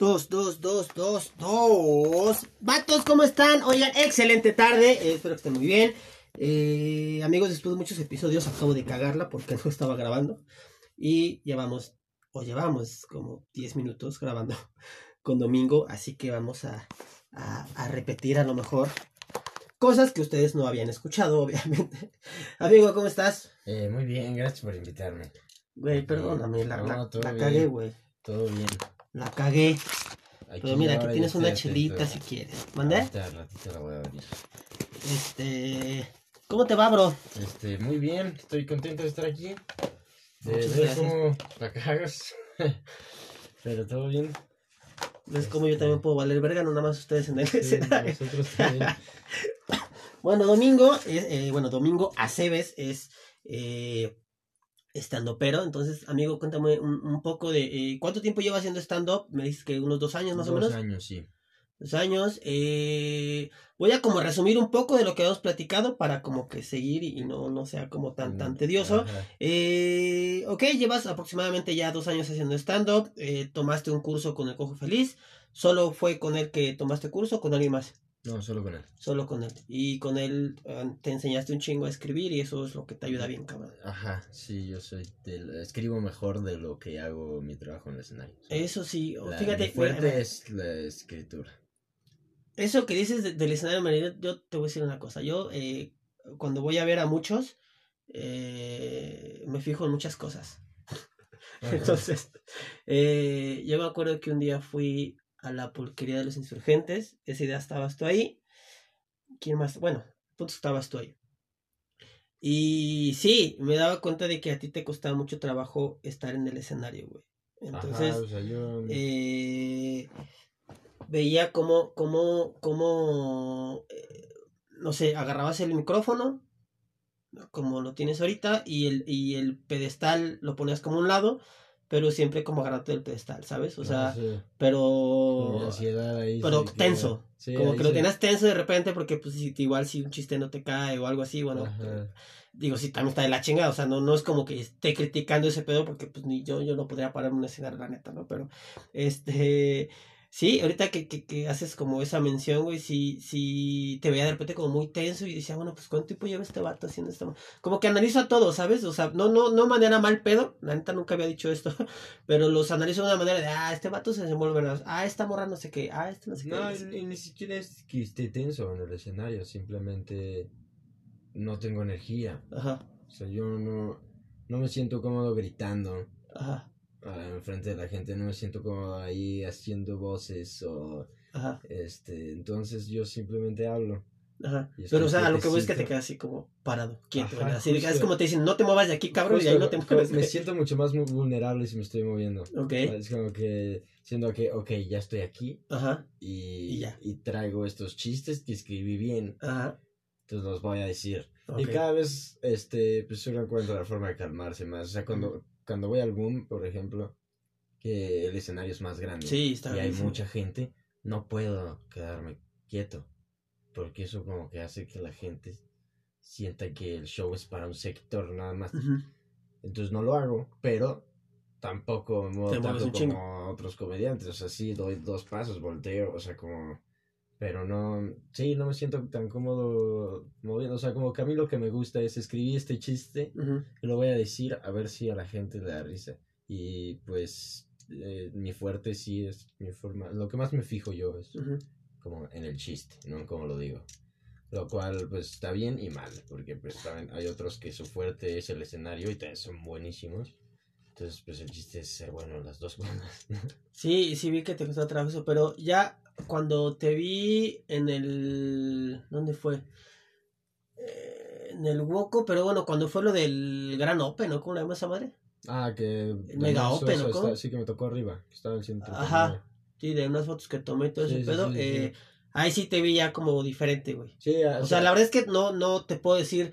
Dos, dos, dos, dos, dos. Vatos, ¿cómo están? Oigan, excelente tarde. eh, espero que estén muy bien. Eh, amigos, después de muchos episodios acabo de cagarla porque no estaba grabando. Y llevamos, o llevamos como 10 minutos grabando con Domingo. Así que vamos a, a, a repetir a lo mejor cosas que ustedes no habían escuchado, obviamente. Amigo, ¿cómo estás? Eh, muy bien, gracias por invitarme. Güey, perdóname, la, No, la- la cagué, güey. Todo bien. La cagué. Aquí Pero mira, aquí tienes una chelita si quieres. ¿Mandé? Ratito la voy a abrir. Este. ¿Cómo te va, bro? Este, muy bien, estoy contento de estar aquí. De Muchas ver gracias. cómo la cagas. Pero todo bien. ¿Ves cómo yo también puedo valer verga? No nada más ustedes en el Sí, escenario. nosotros también. Bueno, Domingo, es, eh, bueno, Domingo Aceves es eh, stand pero Entonces, amigo, cuéntame un, un poco de eh, cuánto tiempo lleva haciendo stand-up. Me dices que unos dos años más o Dos menos. años, sí. Dos años. Eh, voy a como resumir un poco de lo que hemos platicado para como que seguir y, no, no sea como tan, tan Mm, tedioso. Eh, ok, llevas aproximadamente ya dos años haciendo stand-up. eh, tomaste un curso con el Cojo Feliz. ¿Solo fue con él que tomaste curso con alguien más? No, solo con él. Solo con él. Y con él eh, te enseñaste un chingo a escribir y eso es lo que te ayuda bien, cabrón. Ajá, sí, yo soy del, escribo mejor de lo que hago mi trabajo en el escenario. Eso sí, la- fíjate, mi fuerte mira, es la escritura. eso que dices de- del escenario, María, yo te voy a decir una cosa. Yo, eh, cuando voy a ver a muchos, eh, me fijo en muchas cosas. Entonces, eh, yo me acuerdo que un día fui a la pulquería de los insurgentes. Esa idea estabas tú ahí. ¿Quién más? Bueno, punto estabas tú ahí. Y sí, me daba cuenta de que a ti te costaba mucho trabajo estar en el escenario, güey. Entonces, Ajá, o sea, yo... eh, veía cómo, cómo, cómo, eh, no sé, agarrabas el micrófono, como lo tienes ahorita, y el, y el pedestal lo ponías como un lado, pero siempre como agarrarte del pedestal, ¿sabes? O sea, no sé, como pero, ansiedad ahí pero tenso, Sí, como que lo tenías tenso de repente, porque pues igual si un chiste no te cae o algo así, bueno, digo, sí, también está de la chingada, o sea, no, no es como que esté criticando ese pedo, porque pues ni yo, yo no podría pararme un escenario, la neta, ¿no? Pero, este, sí, ahorita que, que, que haces como esa mención, güey, sí, sí, te veía de repente como muy tenso y decía, bueno, pues ¿cuánto tiempo lleva este vato haciendo esto? Como que analizo a todos, ¿sabes? O sea, no, no, no manera mal pedo, la neta nunca había dicho esto, pero los analizo de una manera de, ah, este vato se desenvuelve, ah, esta morra no sé qué, ah, este no sé qué. No, no sé qué". y ni siquiera es que esté tenso en el escenario, simplemente no tengo energía. Ajá, O sea, yo no, no me siento cómodo gritando ajá, enfrente de la gente, no me siento cómodo ahí haciendo voces o ajá, este, entonces yo simplemente hablo. ajá. Pero, o sea, a lo que voy es que te quedas así como parado, quieto, Ajá. Así es justo. como te dicen, no te muevas de aquí, cabrón, y ahí no te Justo, mueves. Me siento mucho más vulnerable si me estoy moviendo. Ok, Es como que siento que, ok, ya estoy aquí ajá, y, Y ya. y traigo estos chistes que escribí bien, ajá, entonces los voy a decir. ok. Y cada vez, este, pues uno encuentra la forma de calmarse más. O sea, cuando, cuando voy al boom, por ejemplo, que el escenario es más grande Sí, está y hay mucha gente, no puedo quedarme quieto. Porque eso como que hace que la gente sienta que el show es para un sector nada más. Entonces no lo hago, pero tampoco me muevo tanto como chingo. otros comediantes. O sea, sí, doy dos pasos, volteo, o sea, como... Pero no, sí, no me siento tan cómodo moviendo. O sea, como que a mí lo que me gusta es escribir este chiste y lo voy a decir a ver si a la gente le da risa. Y pues eh, mi fuerte sí es mi forma. Lo que más me fijo yo es como en el chiste, no en cómo lo digo. Lo cual pues está bien y mal, porque pues también hay otros que su fuerte es el escenario y también son buenísimos. Entonces pues el chiste es ser bueno en las dos bandas. Sí, sí vi que te costó trabajo eso, pero ya cuando te vi en el... ¿Dónde fue? Eh, en el Woco, pero bueno, cuando fue lo del Gran Open, ¿no? ¿Cómo le llamas esa madre? ah, que... Mega no, Open, ¿o cómo? está- sí que me tocó arriba, que estaba en el centro. Ajá. Sí, de unas fotos que tomé y todo Sí, ese sí, pedo. sí, eh. Ahí sí te vi ya como diferente, güey. Sí, O sea, la verdad es que no, no te puedo decir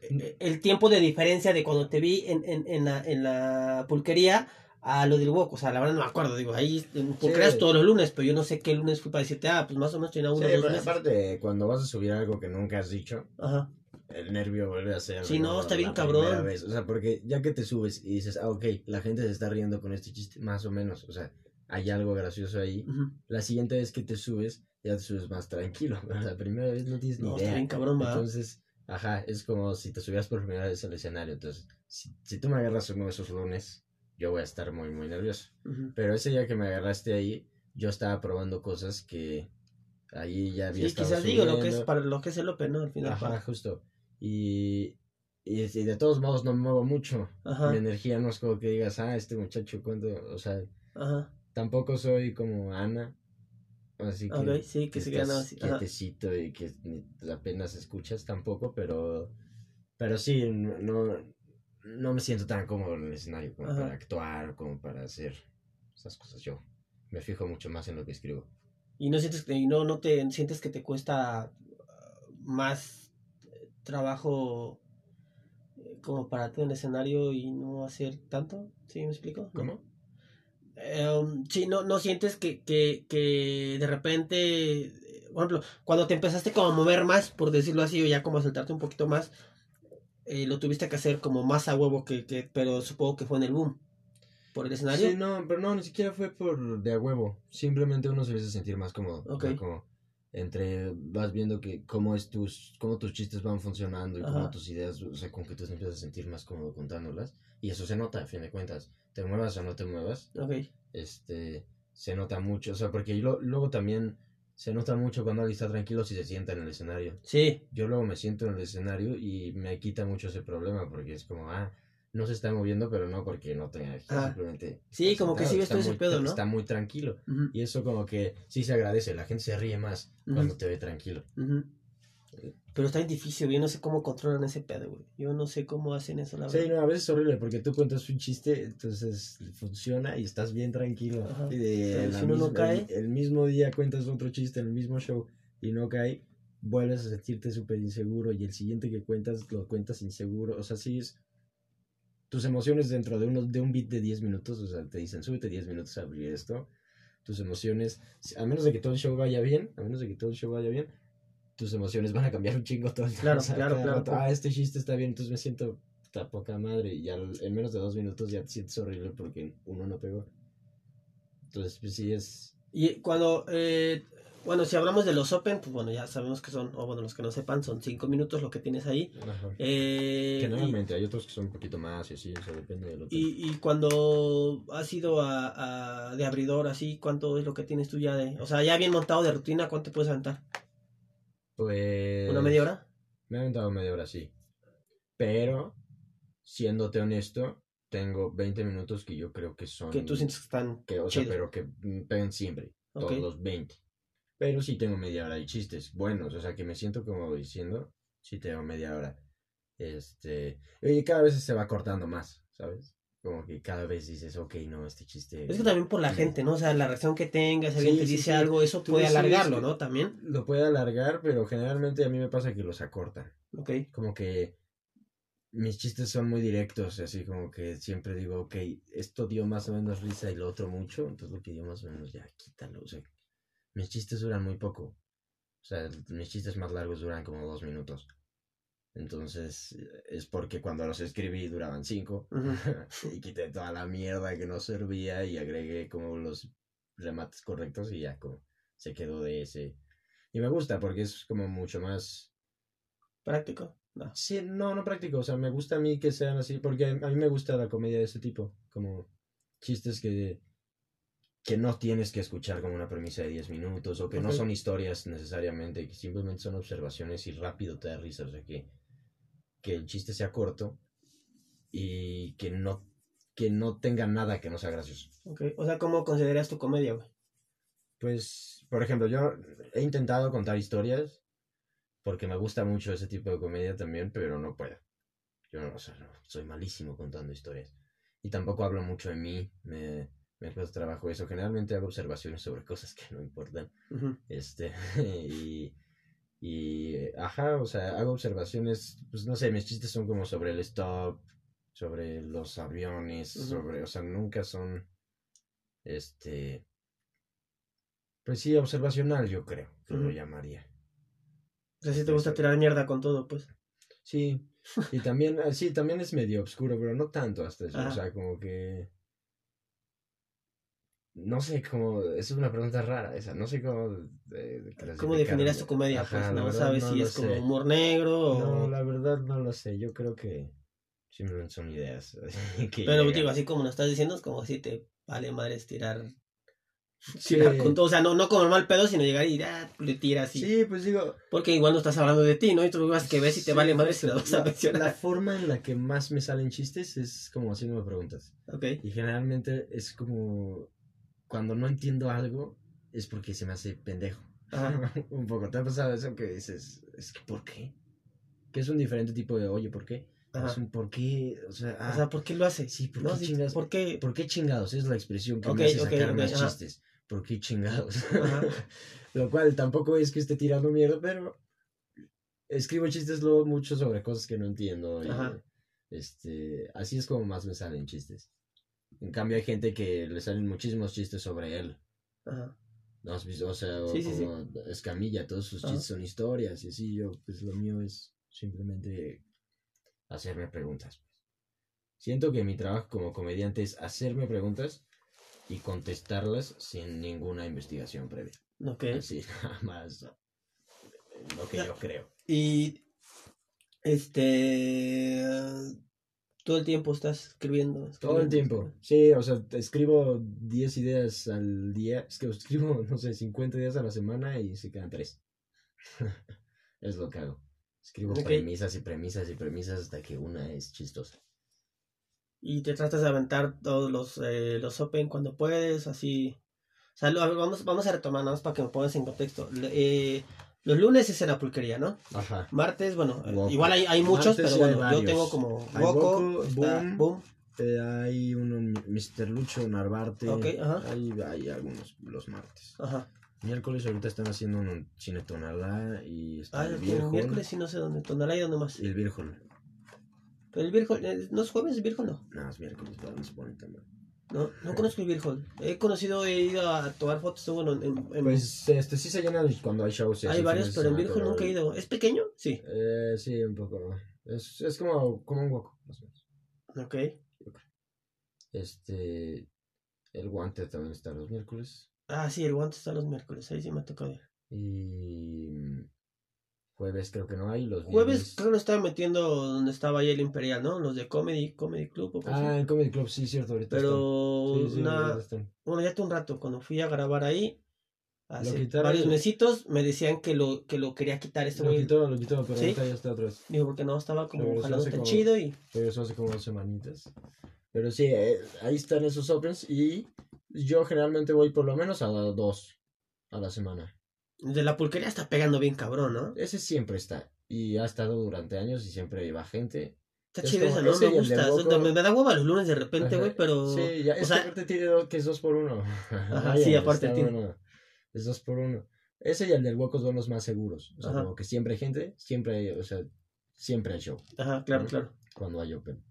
eh, el tiempo de diferencia de cuando te vi en, en, en, la, en la pulquería a lo del Wok. O sea, la verdad no me acuerdo. Digo, ahí en pulquerías Sí. todos los lunes, pero yo no sé qué lunes fui para decirte, ah, pues más o menos tenía uno Sí, dos pero meses. aparte, cuando vas a subir algo que nunca has dicho, Ajá. el nervio vuelve a ser. Sí, no, está bien cabrón. vez. O sea, porque ya que te subes y dices, ah, ok, la gente se está riendo con este chiste, más o menos. O sea, hay algo gracioso ahí, Ujú. la siguiente vez que te subes, ya te subes más tranquilo, pero la primera vez no tienes ni No, está idea. bien cabrón, ¿verdad? Entonces, ajá, es como si te subieras por primera vez al escenario. Entonces, si, si tú me agarras uno de esos lunes, yo voy a estar muy, muy nervioso. Ujú. Pero ese día que me agarraste ahí, yo estaba probando cosas que ahí ya había Sí, estado quizás digo lo que es subiendo. para lo que es el Open, ¿no? Al final. Ajá, para- justo. Y, y, y de todos modos no me muevo mucho. Ajá. Mi energía no es como que digas, ah, este muchacho, ¿cuánto? O sea, Ajá. tampoco soy como Ana. Así que, Ok, sí, que se estás quedan así. Quietecito y que apenas escuchas tampoco, pero pero sí, no, no, me siento tan cómodo en el escenario como Ajá. para actuar, como para hacer esas cosas yo. Me fijo mucho más en lo que escribo. Y no sientes que no, no te sientes que te cuesta ah, más eh, trabajo eh, como para ti en el escenario y no hacer tanto, ¿sí me explico? ¿Cómo? Um, sí, no, no sientes que, que, que de repente, eh, por ejemplo, cuando te empezaste como a mover más, por decirlo así, o ya como a soltarte un poquito más, eh, lo tuviste que hacer como más a huevo que, que, pero supongo que fue en el boom, por el escenario. Sí, no, pero no, ni siquiera fue por de a huevo. Simplemente uno se empieza a sentir más cómodo. Ok. como entre vas viendo que cómo es tus cómo tus chistes van funcionando y cómo Ajá. tus ideas, o sea, con que tú te empiezas a sentir más cómodo contándolas y eso se nota a fin de cuentas. Te muevas o no te muevas, Ok, este se nota mucho, o sea, porque luego también se nota mucho cuando alguien está tranquilo si se sienta en el escenario. sí, Yo luego me siento en el escenario y me quita mucho ese problema porque es como, ah, no se está moviendo, pero no porque no tenga Ah. simplemente. Sí, como que sí ves todo ese muy- pedo, ¿no? Está muy tranquilo. Y eso como que sí se agradece, la gente se ríe más cuando te ve tranquilo. ujú. Pero está bien difícil, yo no sé cómo controlan ese pedo, güey. Yo no sé cómo hacen eso, la Sí, verdad. no, a veces es horrible porque tú cuentas un chiste, entonces funciona y estás bien tranquilo. Ajá. Y de si uno no cae- El, el mismo día cuentas otro chiste en el mismo show y no cae, vuelves a sentirte súper inseguro y el siguiente que cuentas lo cuentas inseguro. O sea, sí es... Tus emociones dentro de, uno, de un beat de 10 minutos, o sea, te dicen, súbete 10 minutos a abrir esto. Tus emociones, a menos de que todo el show vaya bien, a menos de que todo el show vaya bien, tus emociones van a cambiar un chingo todo el Claro, o sea, claro, claro, rato, claro. Ah, este chiste está bien, entonces me siento ta poca madre y al- en menos de dos minutos ya te sientes horrible porque uno no pegó. Entonces, pues sí es... Y cuando, eh, bueno, si hablamos de los Open, pues bueno, ya sabemos que son, o bueno, los que no sepan, son cinco minutos lo que tienes ahí. Eh, y- Generalmente hay otros que son un poquito más y así, eso depende del otro. Y, y cuando has ido a, a- de abridor así, ¿cuánto es lo que tienes tú ya de, o sea, ya bien montado de rutina, cuánto te puedes aventar? Pues... ¿Una media hora? Me he aventado media hora, sí. Pero, siéndote honesto, tengo 20 minutos que yo creo que son... Que tú sientes que están que, o sea, pero que pegan siempre, todos los 20. Pero sí tengo media hora de chistes buenos, o sea, que me siento como diciendo, sí tengo media hora. Este, y cada vez se va cortando más, ¿sabes? Como que cada vez dices, ok, no, este chiste... Es que también por la gente, ¿no? O sea, la reacción que tengas, si alguien Sí, te sí, dice sí. algo, eso Tú puede alargarlo, ¿no? También. Lo puede alargar, pero generalmente a mí me pasa que los acortan. Ok. Como que mis chistes son muy directos, así como que siempre digo, ok, esto dio más o menos risa y lo otro mucho, entonces lo que dio más o menos ya quítalo, o sea, mis chistes duran muy poco, o sea, mis chistes más largos duran como dos minutos, entonces es porque cuando los escribí duraban cinco y quité toda la mierda que no servía y agregué como los remates correctos y ya como se quedó de ese. Y me gusta porque es como mucho más Práctico. No. Sí, no, no práctico. O sea, me gusta a mí que sean así, porque a mí me gusta la comedia de ese tipo. Como chistes que, que no tienes que escuchar como una premisa de 10 minutos, o que no son historias necesariamente, que simplemente son observaciones y rápido te da risa. O sea, que, que el chiste sea corto y que no, que no tenga nada que no sea gracioso. Ok. O sea, ¿cómo consideras tu comedia, güey? Pues, por ejemplo, yo he intentado contar historias porque me gusta mucho ese tipo de comedia también, pero no puedo. Yo no, o sea, no, soy malísimo contando historias. Y tampoco hablo mucho de mí, me, me cuesta trabajo eso. Generalmente hago observaciones sobre cosas que no importan. Ujú. Este, y, y, eh, ajá, o sea, hago observaciones, pues no sé, mis chistes son como sobre el stop, sobre los aviones, sobre, o sea, nunca son, este, pues sí, observacional, yo creo, que lo llamaría. O sea, si te gusta tirar mierda con todo, pues. Sí, y también, ah, sí, también es medio oscuro, pero no tanto hasta eso, o sea, como que... no sé cómo, es una pregunta rara esa, no sé cómo... eh, ¿Cómo definirás tu comedia? Ajá, pues la no verdad sabes no si es como humor negro No, o... la verdad no lo sé, yo creo que simplemente son ideas. que Pero llegan. digo, así como lo estás diciendo, es como si te vale madre tirar... Sí. tirar con todo, o sea, no, no como el mal pedo, sino llegar y ah, le tiras y... Sí, pues digo, Porque igual no estás hablando de ti, ¿no? Y tú vas que ves y te Sí, vale madre si lo vas a la, mencionar. la forma en la que más me salen chistes es como haciéndome preguntas. Ok. Y generalmente es como cuando no entiendo algo es porque se me hace pendejo. Ajá. un poco. ¿Te ha pasado eso que dices, es que ¿por qué? Que es un diferente tipo de, oye, ¿por qué? Ajá. Es un ¿por qué? O sea, ah, O sea, ¿por qué lo hace? sí, ¿por ¿No? qué Sí, chingados? ¿Por qué? ¿Por qué chingados? Es la expresión que Ok, me hace ok, sacar ok, más ajá. chistes. ¿Por qué chingados? Lo cual tampoco es que esté tirando mierda, pero escribo chistes luego mucho sobre cosas que no entiendo. Y, este, así es como más me salen chistes. En cambio hay gente que le salen muchísimos chistes sobre él. Ajá. ¿No has visto? O sea, o Sí, sí, sí. como Escamilla, todos sus Ajá. chistes son historias y así. Yo, pues lo mío es simplemente hacerme preguntas. pues. Siento que mi trabajo como comediante es hacerme preguntas y contestarlas sin ninguna investigación previa. Ok. Así, nada más lo que yo creo. Y este todo el tiempo estás escribiendo. Todo el tiempo. Sí, o sea, escribo 10 ideas al día. Es que escribo, no sé, 50 ideas a la semana y se quedan 3. es lo que hago. Escribo premisas y premisas y premisas hasta que una es chistosa. Y te tratas de aventar todos los, eh, los open cuando puedes, así. O sea, lo- vamos, vamos a retomar nada más para que me pongas en contexto. Eh, los lunes es en la pulquería, ¿no? Ajá. Martes, bueno, eh, Woco. igual hay, hay muchos, Martes pero bueno, yo tengo como Woco, Boom. Boom. Eh, hay uno, Mr. Lucho, Narvarte. Ok, ajá. Hay, hay algunos los martes. Ajá. Miércoles ahorita están haciendo un cine tonalá y está Ah, el Virgol. miércoles sí no sé dónde, Tonalá y dónde más. Y el Virgol. Pero el Virgol, eh, ¿no es jueves el Virgol no? No, es miércoles, pero no se pone tan mal. No, no conozco el Virgol. He conocido, he ido a tomar fotos, bueno, en, en- Pues este sí se llena cuando hay shows. hay varios, pero en Virgol nunca he ido. ¿Es pequeño? Sí. Eh, sí, un poco. Es, es como, como un hueco, más o menos. Ok. Este. El guante también está los miércoles. Ah, sí, el guante está los miércoles, ahí sí me ha tocado ir. Y. Jueves creo que no hay. Los Jueves viernes- creo que lo estaba metiendo donde estaba ahí el Imperial, ¿no? Los de Comedy, Comedy Club o Ah, en Comedy Club, sí, cierto, ahorita Pero están. Sí, sí, una, ahorita están. bueno, ya hace un rato, cuando fui a grabar ahí, hace varios mesitos, me decían que lo, que lo quería quitar este Lo güey. quitó, lo quitó, pero ¿Sí? ahorita ya está otra vez. Digo, porque no, estaba como jalando tan chido y... Regresó hace como dos semanitas. Pero sí, eh, ahí están esos opens y yo generalmente voy por lo menos a dos a la semana. De la pulquería está pegando bien cabrón, ¿no? Ese siempre está. Y ha estado durante años y siempre va gente. Está Es chido eso, ¿no? Me gusta. Boco. me, me da hueva los lunes de repente, güey, pero... Sí, ya, o es sea, que aparte tiene dos- que es dos por uno. Ajá, sí, aparte tiene. bueno. Es dos por uno. Ese y el del hueco son los más seguros. O sea, Ajá. como que siempre hay gente, siempre hay, o sea, siempre hay show Ajá, claro, ¿no? claro. cuando hay open.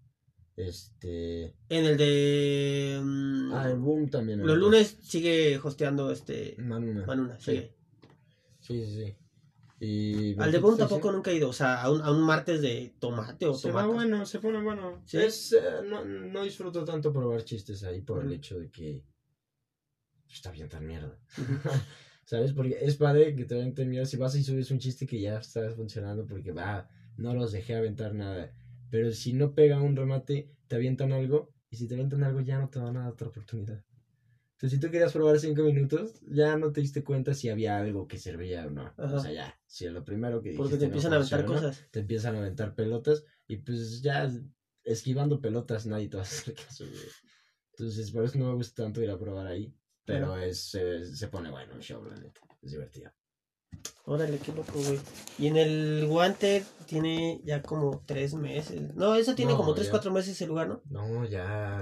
Este. En el de... mm, Ah, el boom también. los lunes sigue hosteando este... Manuna. Manuna, sigue. Sí, sí, sí. Y Al de Boom sí, tampoco sí. nunca he ido, o sea, a un, a un martes de tomate o Se va tomate. bueno, se pone bueno. ¿Sí? Es, eh, no, no disfruto tanto probar chistes ahí por el hecho de que está bien tan mierda. ¿Sabes? Porque es padre que te aventen mierda si vas y subes un chiste que ya está funcionando porque va, no los dejé aventar nada. Pero si no pega un remate, te avientan algo y si te avientan algo ya no te van a dar otra oportunidad. Entonces, si tú querías probar cinco minutos, ya no te diste cuenta si había algo que servía o no. Ajá. O sea, ya, si es lo primero que Porque dijiste te no empiezan a aventar cosas. te empiezan a aventar pelotas y pues ya esquivando pelotas nadie te va a hacer caso, güey. Entonces, por eso no me gusta tanto ir a probar ahí. Pero es, eh, se pone bueno el show, la neta. Es divertido. Órale, qué loco, güey. Y en el guante tiene ya como tres meses. No, eso tiene No, como tres, ya. cuatro meses el lugar, ¿no? No, ya.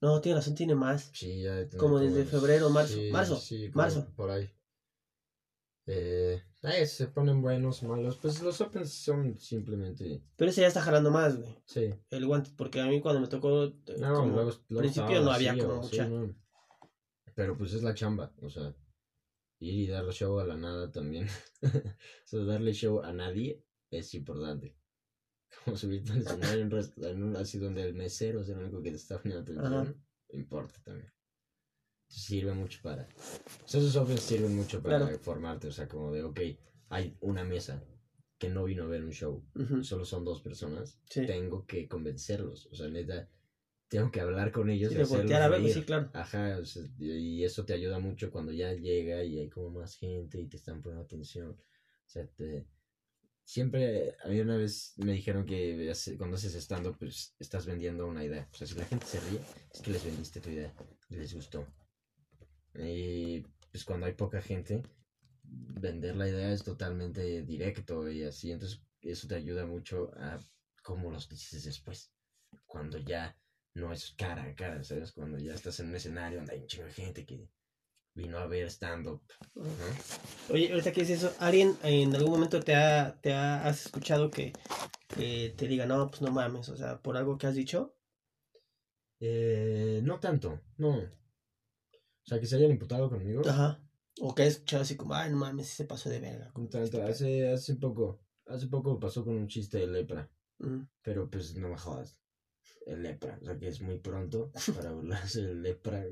No, tiene razón, tiene más. Sí, ya. Como desde febrero, marzo. sí, Marzo, sí, marzo. Por ahí. Eh, eh, se ponen buenos, malos. Pues los opens son simplemente. Pero ese ya está jalando más, güey. Sí. El guante, porque a mí cuando me tocó. eh, No, como luego, luego principio estaba no había como mucha. no. Pero pues es la chamba, o sea, ir y darle show a la nada también. o sea, darle show a nadie es importante. Como subirte al escenario en rest- en un- así donde el mesero es el único que te está poniendo atención, importa también. sirve mucho para... O sea, esos softwares sirven mucho para Claro. formarte, o sea, como de, ok, hay una mesa que no vino a ver un show, Ujú, solo son dos personas, Sí. tengo que convencerlos, o sea, neta, tengo que hablar con ellos Sí, y de hacerlos voltear a ver, reír. sí, claro. Ajá, o sea, y eso te ayuda mucho cuando ya llega y hay como más gente y te están poniendo atención. O sea, te... siempre, a mí una vez me dijeron que cuando haces stand pues estás vendiendo una idea. O sea, si la gente se ríe, es que les vendiste tu idea les gustó. Y pues cuando hay poca gente, vender la idea es totalmente directo y así. Entonces, eso te ayuda mucho a cómo los dices después. Cuando ya no es cara a cara, ¿sabes? Cuando ya estás en un escenario donde hay un chingo de gente que vino a ver stand-up, ¿no? Oye, ahorita que dices eso, ¿alguien en algún momento te ha, te ha, has escuchado que, que te diga, no, pues no mames, o sea, por algo que has dicho? Eh, no tanto, no. O sea, que se hayan imputado conmigo. Ajá. O que has escuchado así como, ay, no mames, se pasó de verga. Hace, hace poco, hace poco pasó con un chiste de lepra, Ujú. pero pues no me jodas. El lepra, o sea que es muy pronto para burlarse del lepra.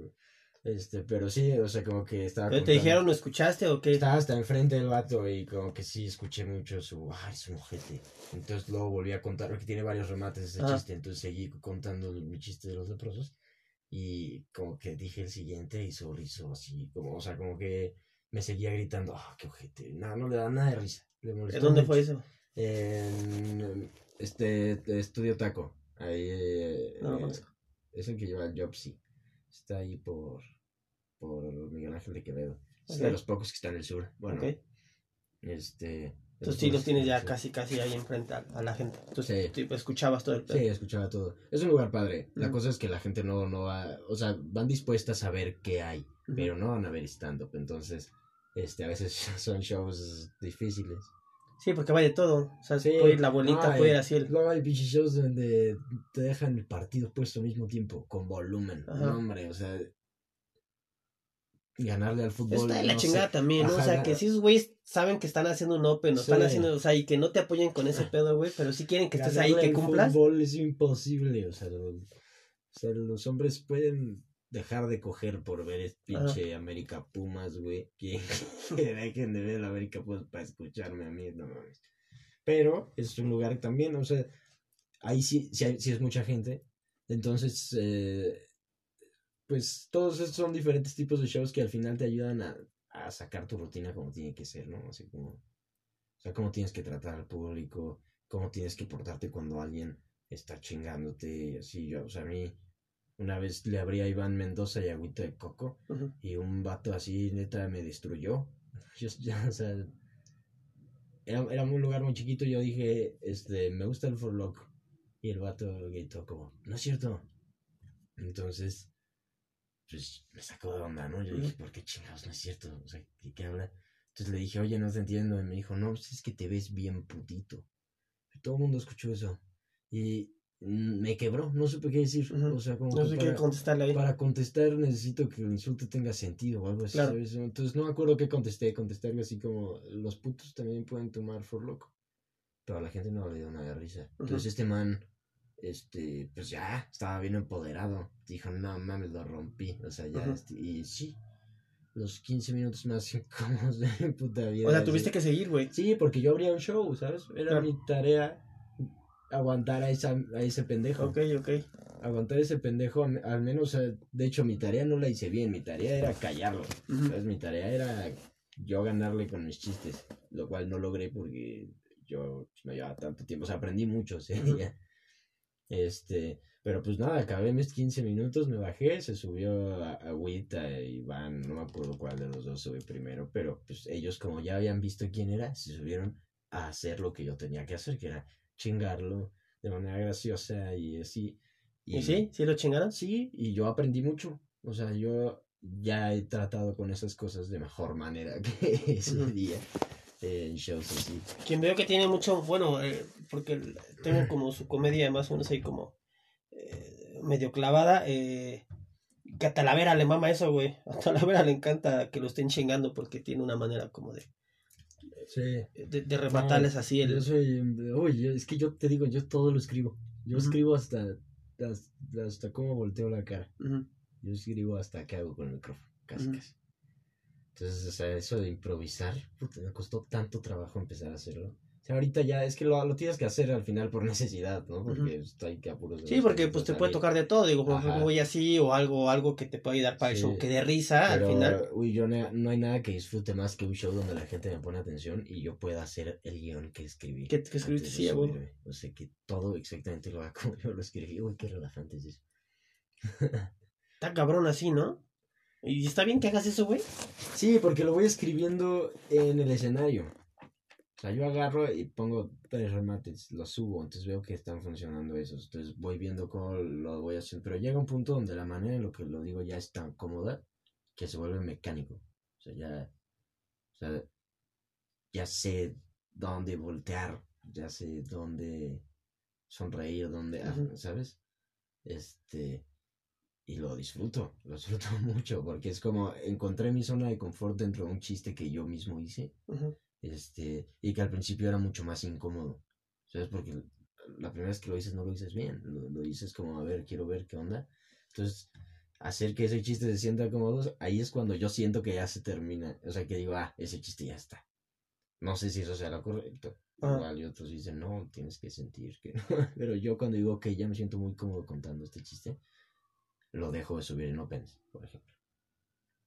Este, pero sí, o sea, como que estaba. ¿Pero te dijeron, ¿lo escuchaste o qué? Estaba hasta enfrente del vato y como que sí escuché mucho su, ay, su mojete. Entonces luego volví a contar, porque tiene varios remates ese chiste, entonces seguí contando mi chiste de los leprosos. Y como que dije el siguiente y su rizo así, como, o sea, como que me seguía gritando, ah, qué ojete. No, no le da nada de risa. Le ¿En molestó dónde mucho. fue eso? En este Estudio Taco. Ahí eh, No eh, conozco. es el que lleva el Jobsy. Está ahí por, por Miguel Ángel de Quevedo. Es Ok. de los pocos que está en el sur. Bueno, Ok. este. Entonces sí los tienes ya sí. casi, casi ahí enfrente a, a la gente. Entonces Sí. tipo, escuchabas todo el pedo. Sí, escuchaba todo. Es un lugar padre. La cosa es que la gente no, no va. O sea, van dispuestas a ver qué hay, pero no van a ver stand-up. Entonces, este, a veces son shows difíciles. Sí, porque va de todo. O sea, Sí. puede ir la abuelita, Ay, puede ir así el... Luego hay pinches shows donde te dejan el partido puesto al mismo tiempo, con volumen. Ajá. No, hombre, o sea. Ganarle al fútbol. Está de la no chingada sé. también, ¿no? O Ajá, sea, la- que si esos güeyes saben que están haciendo un open, o están Sí. haciendo, o sea, y que no te apoyen con ese pedo, güey, pero sí quieren que estés ahí, ganarle que cumplas. fútbol es imposible, o sea, o sea, los hombres pueden dejar de coger por ver este pinche América Pumas, güey. Que, que dejen de ver el América Pumas para escucharme a mí, no mames. Pero es un lugar también, o sea, ahí sí, sí, sí es mucha gente. Entonces, eh, pues todos estos son diferentes tipos de shows que al final te ayudan a, a sacar tu rutina como tiene que ser, ¿no? Así como, o sea, cómo tienes que tratar al público, cómo tienes que portarte cuando alguien está chingándote y así. Yo, o sea, a mí una vez le abrí a Iván Mendoza y agüita de coco y un vato así neta me destruyó. Yo, ya, o sea, era, era un lugar muy chiquito y yo dije, este, me gusta el For Loco. Y el vato gritó como, no es cierto. Entonces, pues me sacó de onda, ¿no? Yo dije, ¿por qué chingados no es cierto? O sea, ¿qué, qué habla? Entonces le dije, oye, no te entiendo. Y me dijo, no, pues es que te ves bien putito. Y todo el mundo escuchó eso. Y me quebró, no supe qué decir. Ujú. O sea, como No sé qué para- contestarle ahí. para contestar necesito que el insulto tenga sentido o algo así, Claro. ¿sabes? Entonces no me acuerdo qué contesté, contesté algo así como, los putos también pueden tomar for loco. Pero a la gente no le dio nada de risa. Entonces este man, este, pues ya, estaba bien empoderado. Dijo, no mames, lo rompí. O sea, ya, este, y sí, los 15 minutos más incómodos de mi puta vida. O sea, así. tuviste que seguir, güey. Sí, porque yo abría un show, ¿sabes? Era Claro. mi tarea aguantar a, esa, a ese pendejo Ok, ok. aguantar ese pendejo, al menos, de hecho mi tarea no la hice bien, mi tarea era callarlo, Ujú. ¿sabes? Mi tarea era yo ganarle con mis chistes, lo cual no logré porque yo no llevaba tanto tiempo, o sea, aprendí mucho ese día. Este, pero pues nada, acabé mis 15 minutos, me bajé, se subió a Agüita Iván, no me acuerdo cuál de los dos subí primero, pero pues ellos como ya habían visto quién era, se subieron a hacer lo que yo tenía que hacer, que era chingarlo de manera graciosa y así. ¿Y sí? ¿Sí lo chingaron? Sí, y yo aprendí mucho. O sea, yo ya he tratado con esas cosas de mejor manera que ese día en shows así. Quien veo que tiene mucho, bueno, eh, porque tengo como su comedia más o menos ahí como eh, medio clavada. Eh, que a Talavera le mama eso, güey. A Talavera le encanta que lo estén chingando porque tiene una manera como de, Sí. de, de rematarles así el... Yo soy. Es que yo te digo, yo todo lo escribo. Yo escribo hasta, hasta, hasta cómo volteo la cara. Yo escribo hasta que hago con el micrófono, casi, casi. Entonces, o sea, eso de improvisar, puta, me costó tanto trabajo empezar a hacerlo. O sea, ahorita ya es que lo, lo tienes que hacer al final por necesidad, ¿no? Porque Ujú. está ahí que apuros. Sí, porque que pues te puede tocar de todo, digo, voy así o algo, algo que te pueda ayudar para el Sí. show que dé risa Pero, al final. uy, yo no, no hay nada que disfrute más que un show donde la gente me pone atención y yo pueda hacer el guion que escribí. ¿Qué- qué escribiste? Sí. O sea, que todo exactamente lo haga como yo lo escribí. Uy, qué relajante es eso. Está cabrón así, ¿no? Y está bien que hagas eso, güey. Sí, porque lo voy escribiendo en el escenario. O sea, yo agarro y pongo tres remates, los subo, entonces veo que están funcionando esos. Entonces voy viendo cómo lo voy haciendo. Pero llega un punto donde la manera en lo que lo digo ya es tan cómoda que se vuelve mecánico. O sea, ya. O sea, ya sé dónde voltear, ya sé dónde sonreír, dónde. ¿Sabes? Este. Y lo disfruto, lo disfruto mucho, porque es como encontré mi zona de confort dentro de un chiste que yo mismo hice, Ujú. este, y que al principio era mucho más incómodo, ¿sabes? Porque la primera vez que lo dices no lo dices bien, lo, lo dices como, a ver, quiero ver qué onda. Entonces, hacer que ese chiste se sienta cómodo, ahí es cuando yo siento que ya se termina, o sea, que digo, ah, ese chiste ya está. No sé si eso sea lo correcto. Igual y otros dicen, no, tienes que sentir que no. Pero yo cuando digo que ya me siento muy cómodo contando este chiste, lo dejo de subir en Opens, por ejemplo.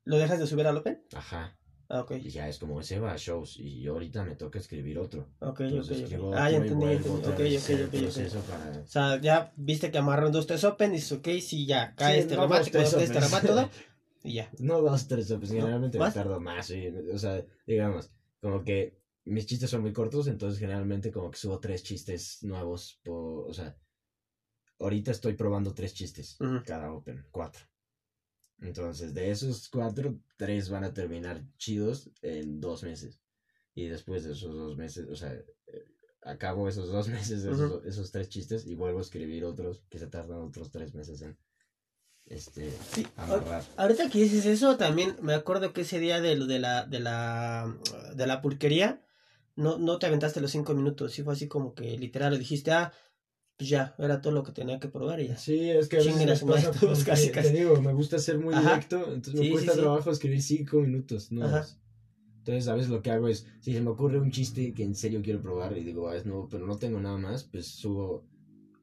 ¿Lo dejas de subir al Open? Ajá. Ah, ok. Y ya es como ese va a shows y yo ahorita me toca escribir otro. Ok, Entonces ok. escribo Ah, ya entendí, vuelvo entendí. Ok, ok, ok, ok. proceso para... O sea, ya viste que amarran dos, tres Open y dices, ok, sí, ya, cae Sí, este no, dos, tres este Opens. todo, y ya. No dos, tres, ¿No? generalmente me ¿Más? tardo más. y- o sea, digamos, como que mis chistes son muy cortos, entonces generalmente como que subo tres chistes nuevos. Por, o sea, ahorita estoy probando tres chistes cada Open, cuatro. Entonces, de esos cuatro, tres van a terminar chidos en dos meses. Y después de esos dos meses, o sea, eh, acabo esos dos meses, esos, esos tres chistes y vuelvo a escribir otros que se tardan otros tres meses en este Sí, amarrar. Ahorita que dices eso, también me acuerdo que ese día de, lo de la, de la, de la pulquería, no, no te aventaste los cinco minutos, sí fue así como que literal, dijiste, ah, pues ya, era todo lo que tenía que probar y ya. Sí, es que a veces me pasa todos, casi, te digo, me gusta ser muy Ajá. directo, entonces me Sí, cuesta sí. trabajo escribir cinco minutos, no. Entonces, a veces lo que hago es, si se me ocurre un chiste que en serio quiero probar y digo, ah, es nuevo, pero no tengo nada más, pues subo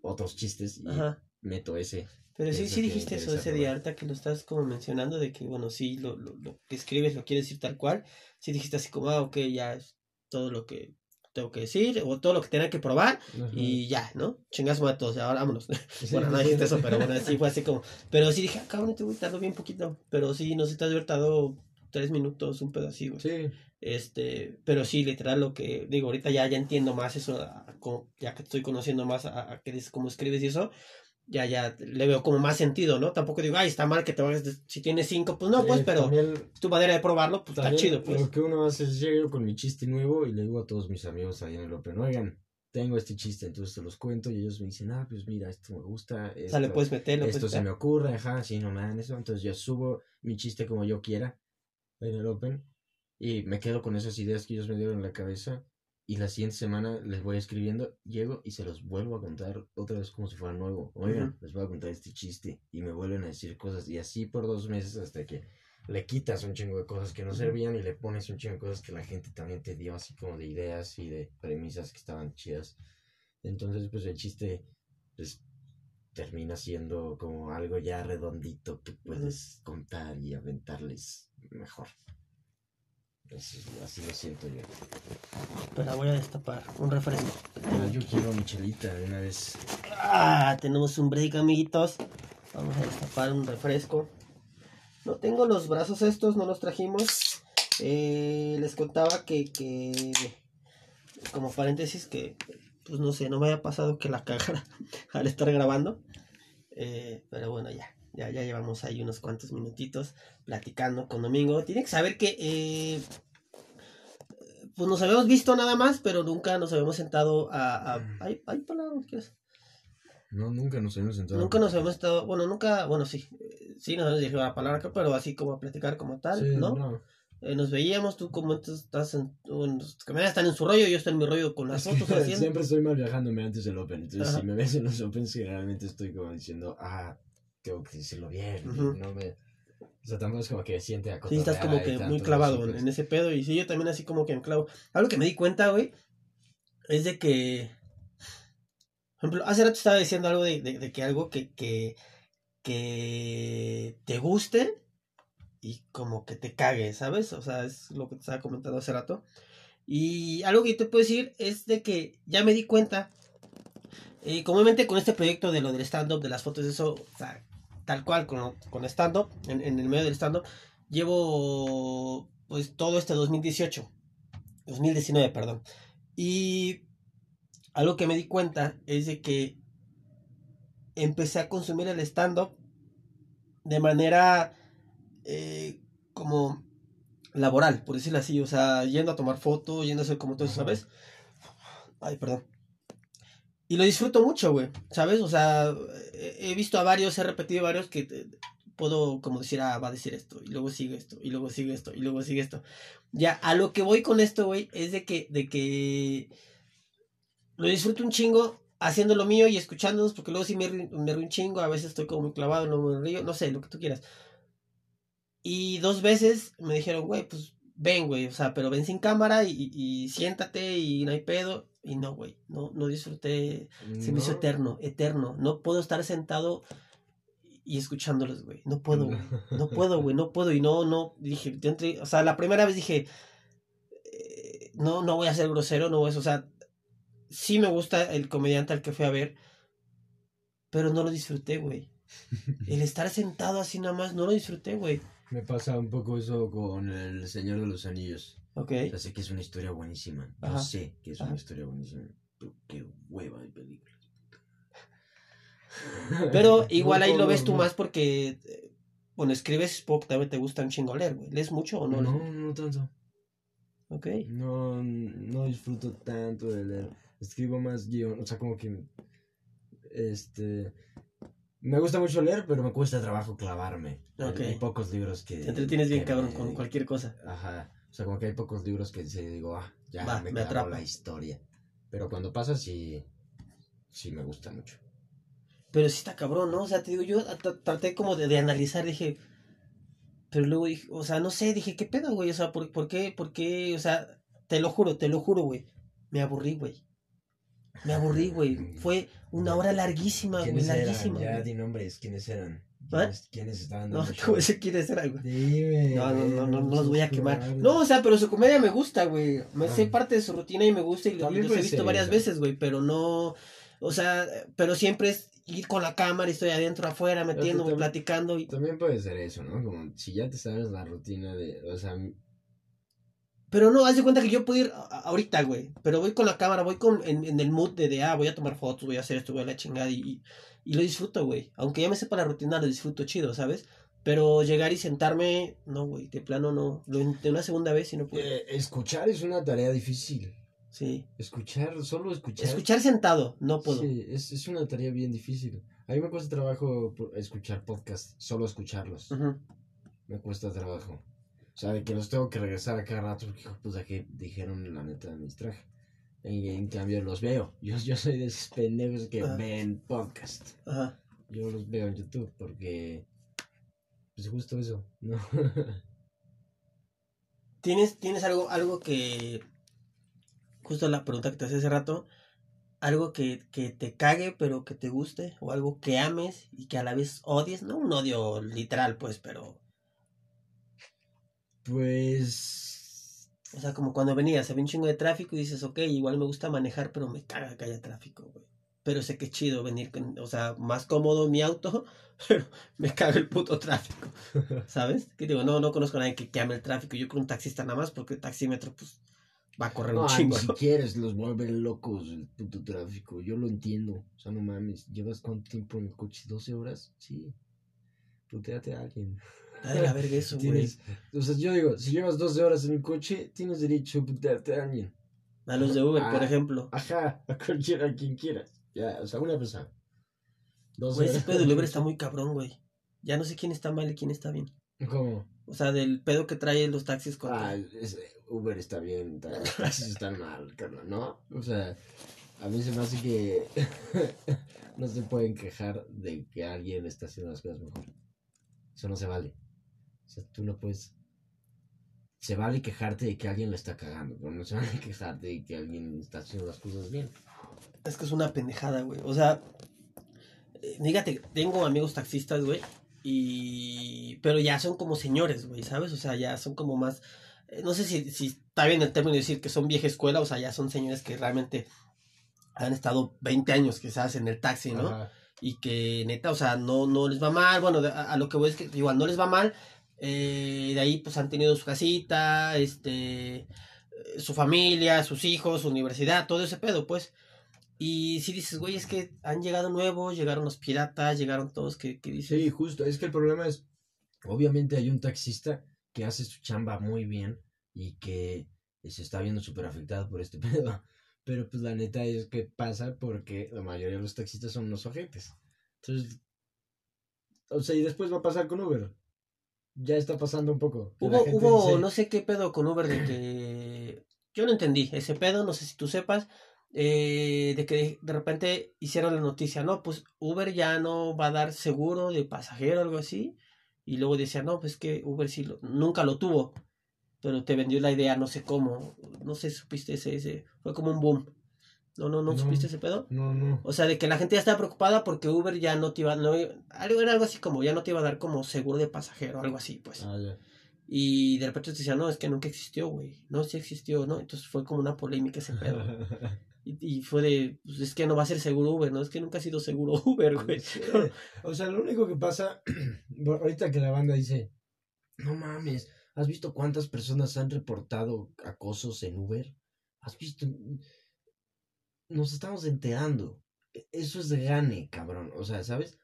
otros chistes y Ajá. meto ese. Pero sí, sí dijiste eso ese día, ahorita que lo estás como mencionando, de que, bueno, sí, lo, lo, lo que escribes lo quieres decir tal cual, sí dijiste así como, ah, ok, ya es todo lo que tengo que decir, o todo lo que tenía que probar, Ajá. y ya, ¿no? Chingas a todos, ahora vámonos. Sí, bueno, no dijiste eso, pero bueno, sí fue así como, pero sí dije, ah, cabrón, este güey tardó bien poquito, pero sí, no sé, te has tardado tres minutos, un pedacito. Sí, Este, pero sí, literal, lo que digo, ahorita ya, ya entiendo más eso, ya que estoy conociendo más a, a que dices cómo escribes y eso, ya, ya le veo como más sentido, ¿no? Tampoco digo, ay, está mal que te vayas, de- si tienes cinco, pues no, sí, pues, pero también- tu manera de probarlo, pues está chido, pues. Lo que uno hace es llego con mi chiste nuevo y le digo a todos mis amigos ahí en el Open, oigan, tengo este chiste, entonces se los cuento y ellos me dicen, ah, pues mira, esto me gusta. O sea, le esto- puedes meter, le esto puedes se me ocurre, ajá, sí, no me dan eso. Entonces yo subo mi chiste como yo quiera en el Open y me quedo con esas ideas que ellos me dieron en la cabeza y la siguiente semana les voy escribiendo, llego y se los vuelvo a contar otra vez como si fuera nuevo. Oigan, les voy a contar este chiste y me vuelven a decir cosas y así por dos meses hasta que le quitas un chingo de cosas que no servían y le pones un chingo de cosas que la gente también te dio así como de ideas y de premisas que estaban chidas. Entonces, pues el chiste, pues termina siendo como algo ya redondito que puedes contar y aventarles mejor. Es- así lo siento yo. Pero voy a destapar un refresco. Pero yo quiero michelita de una vez. Ah, tenemos un break, amiguitos. Vamos a destapar un refresco. No tengo los brazos estos, no los trajimos. Eh, les contaba que, que, como paréntesis, que, pues no sé, no me haya pasado que la cagara al estar grabando. Eh, pero bueno, ya, ya, ya llevamos ahí unos cuantos minutitos platicando con Domingo. Tiene que saber que, eh, pues nos habíamos visto nada más, pero nunca nos habíamos sentado a... a ¿Hay, hay palabras? No, nunca nos hemos sentado. Nunca nos habíamos estado, bueno, nunca, bueno, sí, sí nos hemos dirigido la palabra acá, pero así como a platicar como tal, Sí, ¿no? no. Eh, nos veíamos, tú como estás, en, bueno, tus camaradas están en su rollo, yo estoy en mi rollo con las Es fotos haciendo. siempre estoy mal viajándome antes del Open. Entonces, Ajá. si me ves en los Opens, generalmente estoy como diciendo, ah, tengo que decirlo bien. No me. O sea, tampoco es como que siente a Sí, estás como que muy clavado en, pues. en ese pedo. Y sí, yo también así como que me clavo. Algo que me di cuenta, güey, es de que. Por ejemplo, hace rato estaba diciendo algo de, de- de que algo que, que, que te guste y como que te cague, ¿sabes? O sea, es lo que te estaba comentando hace rato. Y algo que te puedo decir es de que ya me di cuenta. eh, comúnmente con este proyecto de lo del stand-up, de las fotos, eso, o sea, tal cual, con, con stand-up, en, en el medio del stand-up, llevo pues todo este 2018, 2019, perdón. Y algo que me di cuenta es de que empecé a consumir el stand-up de manera eh, como laboral, por decirlo así, o sea, yendo a tomar fotos, yendo a hacer como todo eso. ¿sabes? Ay, perdón. Y lo disfruto mucho, güey, ¿sabes? O sea, he visto a varios, he repetido varios que eh, puedo como decir, ah, va a decir esto, y luego sigue esto, y luego sigue esto, y luego sigue esto. Ya, a lo que voy con esto, güey, es de que, de que lo disfruto un chingo haciendo lo mío y escuchándonos, porque luego sí me me río un chingo, a veces estoy como muy clavado, no me río, no sé, lo que tú quieras. Y dos veces me dijeron, güey, pues ven, güey, o sea, pero ven sin cámara y- y siéntate y no hay pedo. Y no, güey, no, no disfruté, se me hizo No. eterno, eterno. No puedo estar sentado y escuchándolos, güey. No puedo, güey. No puedo, güey, no puedo. Y no, no, dije, yo entré, o sea, la primera vez dije, eh, no, no voy a ser grosero, no voy a, o sea, sí me gusta el comediante al que fui a ver, pero no lo disfruté, güey. El estar sentado así nada más, no lo disfruté, güey. Me pasa un poco eso con El Señor de los Anillos. Ok. O sea, sé que es una historia buenísima. Yo Ajá. sé que es Ajá. una historia buenísima. Pero qué hueva de película. Pero igual ahí lo ves tú más porque, eh, bueno, escribes poco, también te gusta un chingo leer, güey. ¿Lees mucho o no? No, no tanto. Ok. No, no disfruto tanto de leer. Escribo más guion, o sea, como que. Este. Me gusta mucho leer, pero me cuesta trabajo clavarme. Hay- Ok. Hay, pocos libros que. Te entretienes bien, que cabrón, me- con cualquier cosa. Ajá. O sea, como que hay pocos libros que se digo, ah, ya Va, me, me atrapa. la historia. Pero cuando pasa, sí. Sí me gusta mucho. Pero sí está cabrón, ¿no? O sea, te digo, yo tra- traté como de, de analizar, dije. Pero luego dije, o sea, no sé, dije, ¿qué pedo, güey? O sea, ¿por, por qué? ¿Por qué? O sea, te lo juro, te lo juro, güey. Me aburrí, güey. Me aburrí, güey. Fue una hora larguísima, güey, ¿Quiénes larguísima. eran? Ya güey. di nombres, ¿quiénes eran? ¿Ah? ¿Quiénes, estaban No, te voy a decir quiénes eran, güey. Dime. No, no, no, no, no los voy a quemar. No, o sea, pero su comedia me gusta, güey. Me Ah. sé parte de su rutina y me gusta y los he visto varias veces, güey, pero no, o sea, pero siempre es ir con la cámara y estoy adentro, afuera, metiéndome, platicando y... También puede ser eso, ¿no? Como si ya te sabes la rutina de, o sea, Pero no, haz de cuenta que yo puedo ir ahorita, güey, pero voy con la cámara, voy con, en, en el mood de, de, ah, voy a tomar fotos, voy a hacer esto, voy a la chingada y, y, lo disfruto, güey. Aunque ya me sepa la rutina, lo disfruto chido, ¿sabes? Pero llegar y sentarme, no, güey, de plano no. Lo intenté una segunda vez y no pude. eh, escuchar es una tarea difícil. Sí. Escuchar, solo escuchar. Escuchar sentado, no puedo. Sí, es, es una tarea bien difícil. A mí me cuesta trabajo escuchar podcasts, solo escucharlos. Me cuesta trabajo. O sea, de que los tengo que regresar a cada rato porque, pues, que dijeron la neta me distraje. En, en cambio, los veo. Yo, yo soy de esos pendejos que ven podcast. Ajá. Yo los veo en YouTube porque. Pues justo eso, ¿no? ¿Tienes, tienes algo, algo que. Justo la pregunta que te hace hace rato. Algo que, que te cague, pero que te guste. O algo que ames y que a la vez odies. No un odio literal, pues, pero. pues. O sea, como cuando venías, había un chingo de tráfico y dices, ok, igual me gusta manejar, pero me caga que haya tráfico, güey. Pero sé que es chido venir, con, o sea, más cómodo mi auto, pero me caga el puto tráfico. ¿Sabes? Que digo, no, no conozco a nadie que, que ame el tráfico. Yo creo un taxista nada más, porque el taxímetro, pues, va a correr un No, chingo. ni si quieres, los vuelven locos el puto tráfico. Yo lo entiendo. O sea, no mames. ¿Llevas cuánto tiempo en el coche? ¿12 horas? Sí. Puteate a alguien. Está de la verga eso, güey. O sea, yo digo, si llevas 12 horas en el coche, tienes derecho a putearte a alguien. A los de Uber, por Ah. ejemplo. Ajá, a cualquiera, a quien quieras. Ya, o sea, una persona. 12 Güey, ese pedo del Uber está muy cabrón, güey. Ya no sé quién está mal y quién está bien. ¿Cómo? O sea, del pedo que traen los taxis con... Ah, es- Uber está bien, los taxis están mal, carnal, ¿no? O sea, A mí se me hace que no se pueden quejar de que alguien está haciendo las cosas mejor. Eso no se vale. O sea, tú no puedes. Se vale quejarte de que alguien le está cagando, pero no se vale quejarte de que alguien está haciendo las cosas bien. Es que es una pendejada, güey. O sea, eh, fíjate, tengo amigos taxistas, güey. Y. Pero ya son como señores, güey, ¿sabes? O sea, ya son como más. eh, No sé si, si está bien el término de decir que son vieja escuela, o sea, ya son señores que realmente han estado 20 años quizás en el taxi, ¿no? Ajá. y que neta, o sea, no, no les va mal, bueno, a, a lo que voy es que igual no les va mal, eh, de ahí pues han tenido su casita, este, eh, su familia, sus hijos, su universidad, todo ese pedo, pues. Y si dices, güey, es que han llegado nuevos, llegaron los piratas, llegaron todos que, que dices, Sí, justo. Es que el problema es, obviamente hay un taxista que hace su chamba muy bien y que se está viendo súper afectado por este pedo. Pero pues la neta es que pasa porque la mayoría de los taxistas son unos ojetes. Entonces, o sea, y después va a pasar con Uber. Ya está pasando un poco. Hubo, hubo dice, no sé qué pedo con Uber de que yo no entendí ese pedo, no sé si tú sepas, eh, de que de, repente hicieron la noticia, no, pues Uber ya no va a dar seguro de pasajero, algo así, y luego decían, no, pues que Uber sí lo- nunca lo tuvo, pero te vendió la idea, no sé cómo, no sé, supiste ese, ese, fue como un boom, no, no, no, No. supiste ese pedo. No, no. O sea, de que la gente ya estaba preocupada porque Uber ya no te iba, no, algo era algo así como ya no te iba a dar como seguro de pasajero, algo así, pues. Ah, ya. Y de repente te decían, no, es que nunca existió, güey. No, sí existió, ¿no? Entonces fue como una polémica ese pedo. Y, y fue de, pues es que no va a ser seguro Uber, ¿no? Es que nunca ha sido seguro Uber, güey. Sí. O sea, lo único que pasa, ahorita que la banda dice, no mames, ¿has visto cuántas personas han reportado acosos en Uber? ¿Has visto? Nos estamos enterando. E- Eso es gane, cabrón. O sea, ¿sabes?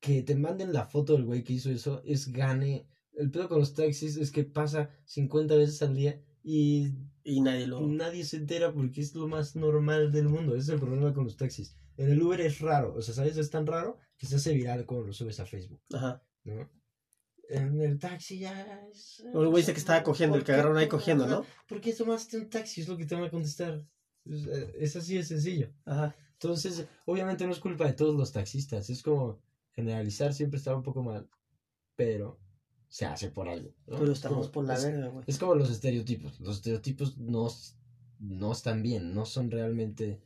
Que te manden la foto del güey que hizo eso es gane. El pedo con los taxis es que pasa 50 veces al día y Y nadie lo... nadie se entera porque es lo más normal del mundo. Ese es el problema con los taxis. En el Uber es raro, o sea, ¿sabes? Es tan raro que se hace viral cuando lo subes a Facebook, Ajá. ¿no? En el taxi ya es... O el güey dice que estaba cogiendo, el que agarraron ahí cogiendo, ¿no? ¿Por qué tomaste un taxi? Es lo que te van a contestar. Es, eh, es así de sencillo. Ajá. Entonces, obviamente no es culpa de todos los taxistas. Es como generalizar siempre está un poco mal, pero se hace por algo. ¿no? Pero Es estamos como- por la es- verga, güey. es como los estereotipos. Los estereotipos no, no están bien, no son realmente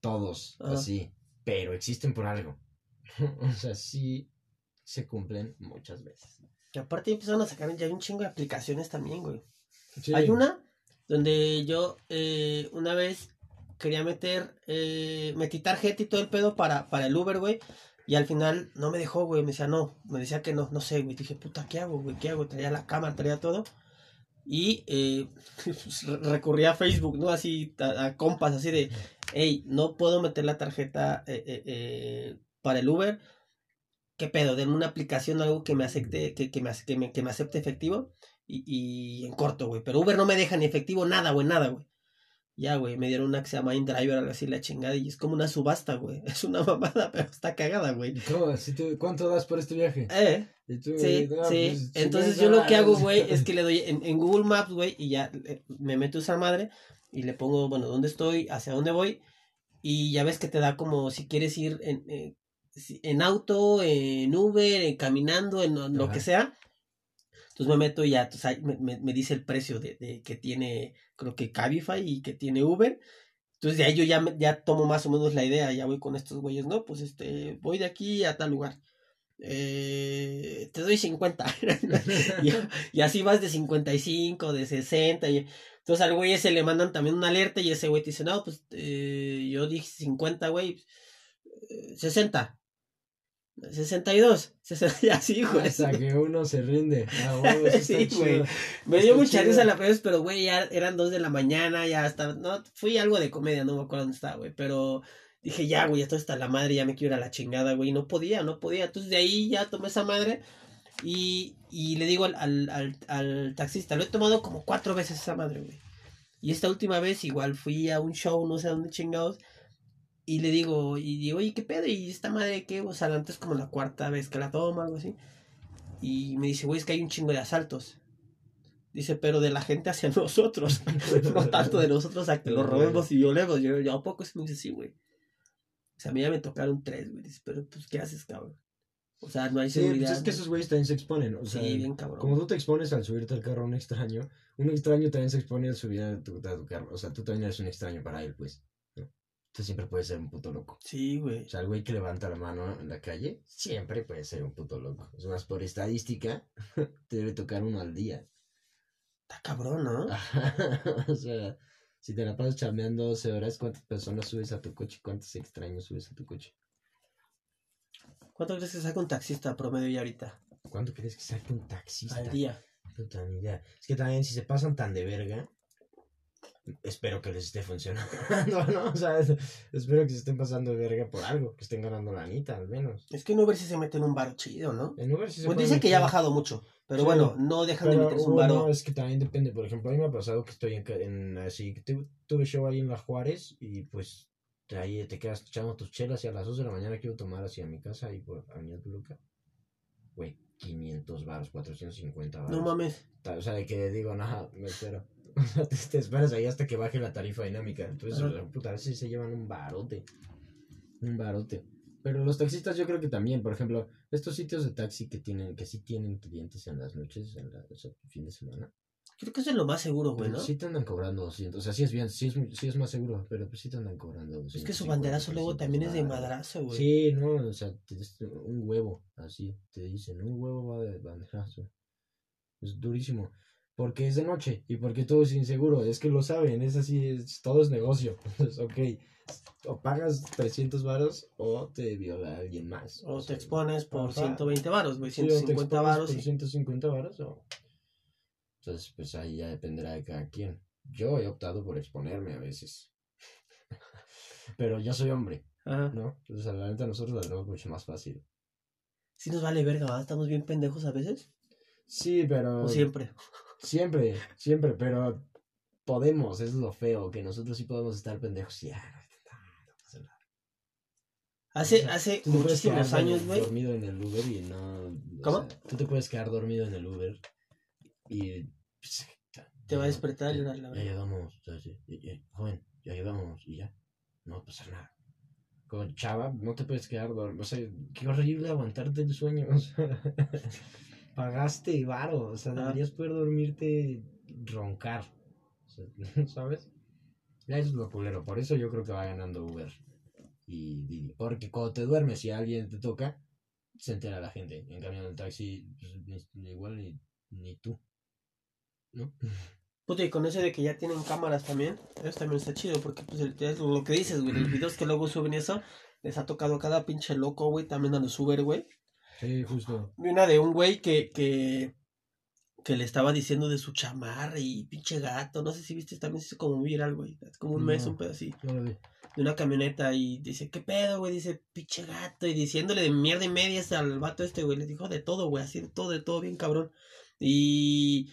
todos Ajá. así, pero existen por algo. o sea, sí se cumplen muchas veces. Y aparte empezaron a sacar ya un chingo de aplicaciones también, güey. Sí. Hay una donde yo eh, una vez quería meter, eh, metí tarjeta y todo el pedo para, para el Uber, güey. Y al final no me dejó, güey. Me decía, no, me decía que no, no sé, güey. Dije, puta, ¿qué hago, güey? ¿Qué hago? Traía la cámara, traía todo. Y eh, pues, re- recurrí a Facebook, ¿no? Así, a, compas, así de, hey, no puedo meter la tarjeta eh, eh, eh, para el Uber. ¿Qué pedo? Denme una aplicación, algo que me acepte, que, que me, que me, que me acepte efectivo. Y, y en corto, güey. Pero Uber no me deja ni efectivo, nada, güey, nada, güey. Ya, güey, me dieron una que se llama InDriver, algo así, la chingada. Y es como una subasta, güey. Es una mamada, pero está cagada, güey. Si ¿Cuánto das por este viaje? Eh, Y tú, sí, no, sí. pues, Entonces 50 yo lo que hago, güey, es que le doy en, en Google Maps, güey, y ya eh, me meto esa madre y le pongo, bueno, dónde estoy, hacia dónde voy. Y ya ves que te da como si quieres ir en, eh, en auto, en Uber, en caminando, en lo que sea. Entonces me meto y ya entonces me, me- me dice el precio de, de que tiene, creo que Cabify y que tiene Uber. Entonces de ahí yo ya, ya tomo más o menos la idea, ya voy con estos güeyes, ¿no? Pues este, voy de aquí a tal lugar. Eh, te doy 50. y, y así vas de 55, de 60. Y, entonces al güey ese le mandan también una alerta y ese güey te dice, no, pues eh, yo dije 50, güey. eh, 60. 62. 60, y así, güey. Hasta que uno se rinde. Ah, Sí, güey. Me dio Está mucha chido. risa la primera vez, pero güey, ya eran dos de la mañana, ya hasta, no, fui algo de comedia, no me acuerdo dónde estaba, güey, pero dije, ya, güey, esto está la madre, ya me quiero ir a la chingada, güey, no podía, no podía, entonces de ahí ya tomé esa madre y, y le digo al, al, al, al taxista, lo he tomado como cuatro veces esa madre, güey, y esta última vez igual fui a un show, no sé a dónde chingados, y le digo, y digo, oye, ¿qué pedo? ¿Y esta madre qué? O sea, antes como la cuarta vez que la toma, algo así. Y me dice, güey, es que hay un chingo de asaltos. Dice, pero de la gente hacia nosotros. no tanto de nosotros a que lo robemos y violemos. Yo, yo, ¿a poco es? Me dice, sí, güey. O sea, a mí ya me tocaron tres, güey. Dice, pero pues, ¿qué haces, cabrón? O sea, no hay Sí, pues seguridad. es que esos güeyes también se exponen. O sea, Sí, bien cabrón. como tú te expones al subirte al carro a un extraño, un extraño también se expone al subir a tu, a tu carro. O sea, tú también eres un extraño para él, pues. Tú siempre puedes ser un puto loco. Sí, güey. O sea, el güey que levanta la mano en la calle siempre puede ser un puto loco. Es más, por estadística, te debe tocar uno al día. Está cabrón, ¿no? o sea, si te la pasas chameando 12 horas, ¿cuántas personas subes a tu coche? ¿Cuántos extraños subes a tu coche? ¿Cuánto crees que saca un taxista promedio ya ahorita? ¿Cuánto crees que saque un taxista? Al día. Puta ni idea. Es que también si se pasan tan de verga, espero que les esté funcionando, ¿no? O sea, espero que se estén pasando de verga por algo, que estén ganando la anita al menos. Es que en Uber sí se mete en un bar chido, ¿no? En Uber sí se Pues dicen que ya ha bajado mucho. Pero Sí. bueno, no dejan de meterse un bueno, varo. es que también depende. Por ejemplo, a mí me ha pasado que estoy en, en así, que tu- tuve show ahí en La Juárez y pues ahí te quedas echando tus chelas y a las 2 de la mañana quiero tomar hacia mi casa y por Avenida Toluca. Güey, 500 baros, 450 baros. No mames. O sea, de que digo, nada, me espero. O sea, te, esperas ahí hasta que baje la tarifa dinámica. Entonces, Ajá. o sea, puta, a veces se llevan un barote. Un barote. Pero los taxistas yo creo que también, por ejemplo, estos sitios de taxi que tienen, que sí tienen clientes en las noches, en la, o sea, fin de semana. Creo que eso es lo más seguro, güey, ¿no? sí te andan cobrando 200. O sea, sí es bien, sí es, sí es más seguro, pero pues sí te andan cobrando 200. Es que su banderazo luego también es de madrazo, güey. Sí, no, o sea, te- un huevo, así, te dicen, un huevo va de banderazo. Es durísimo. Porque es de noche y porque todo es inseguro. Es que lo saben, es así, es, todo es negocio. Entonces, ok, o pagas 300 varos o te viola alguien más. O te sea, expones por ajá. 120 varos, güey. sí, o te 150 expones varos. por y- 150 varos o... Entonces, pues ahí ya dependerá de cada quien. Yo he optado por exponerme a veces. Pero yo soy hombre, Ajá. ¿no? Entonces, a la neta, nosotros la tenemos mucho más fácil. Sí nos vale verga, ¿verdad? Estamos bien pendejos a veces. Sí, pero... O siempre. Siempre, siempre, pero podemos, es lo feo, que nosotros sí podemos estar pendejos y... ah, no pasa nada. Hace, O sea, hace muchísimos años, güey. dormido en el Uber y no... o ¿Cómo? sea, tú te puedes quedar dormido en el Uber y... pues, Te va a ya- despertar y ya- llorar, la Ya verdad. llegamos, ya- ya- joven, ya llegamos y ya, no va a pasar nada. Con chava, no te puedes quedar dormido. O sea, qué horrible aguantarte el sueño. O sea, pagaste varo. O sea, deberías poder dormirte, roncar. O sea, ¿Sabes? Ya eso es lo culero. Por eso yo creo que va ganando Uber y Didi. Porque cuando te duermes y alguien te toca, se entera la gente. En cambio, en el taxi, pues, ni- igual ni, ni tú. ¿No? Puta, y con eso de que ya tienen cámaras también, eso también está chido, porque pues el- es lo que dices, güey, los videos que luego suben y eso, les ha tocado a cada pinche loco, güey, también a los Uber, güey. Sí, justo. Vi una de un güey que, que, que le estaba diciendo de su chamarra y pinche gato, no sé si viste, también se hizo como viral, güey, como un mes, un pedo así, de una camioneta y dice, ¿qué pedo, güey? Dice, pinche gato, y diciéndole de mierda y medias al vato este, güey, le dijo de todo, güey, así de todo, de todo, bien cabrón. Y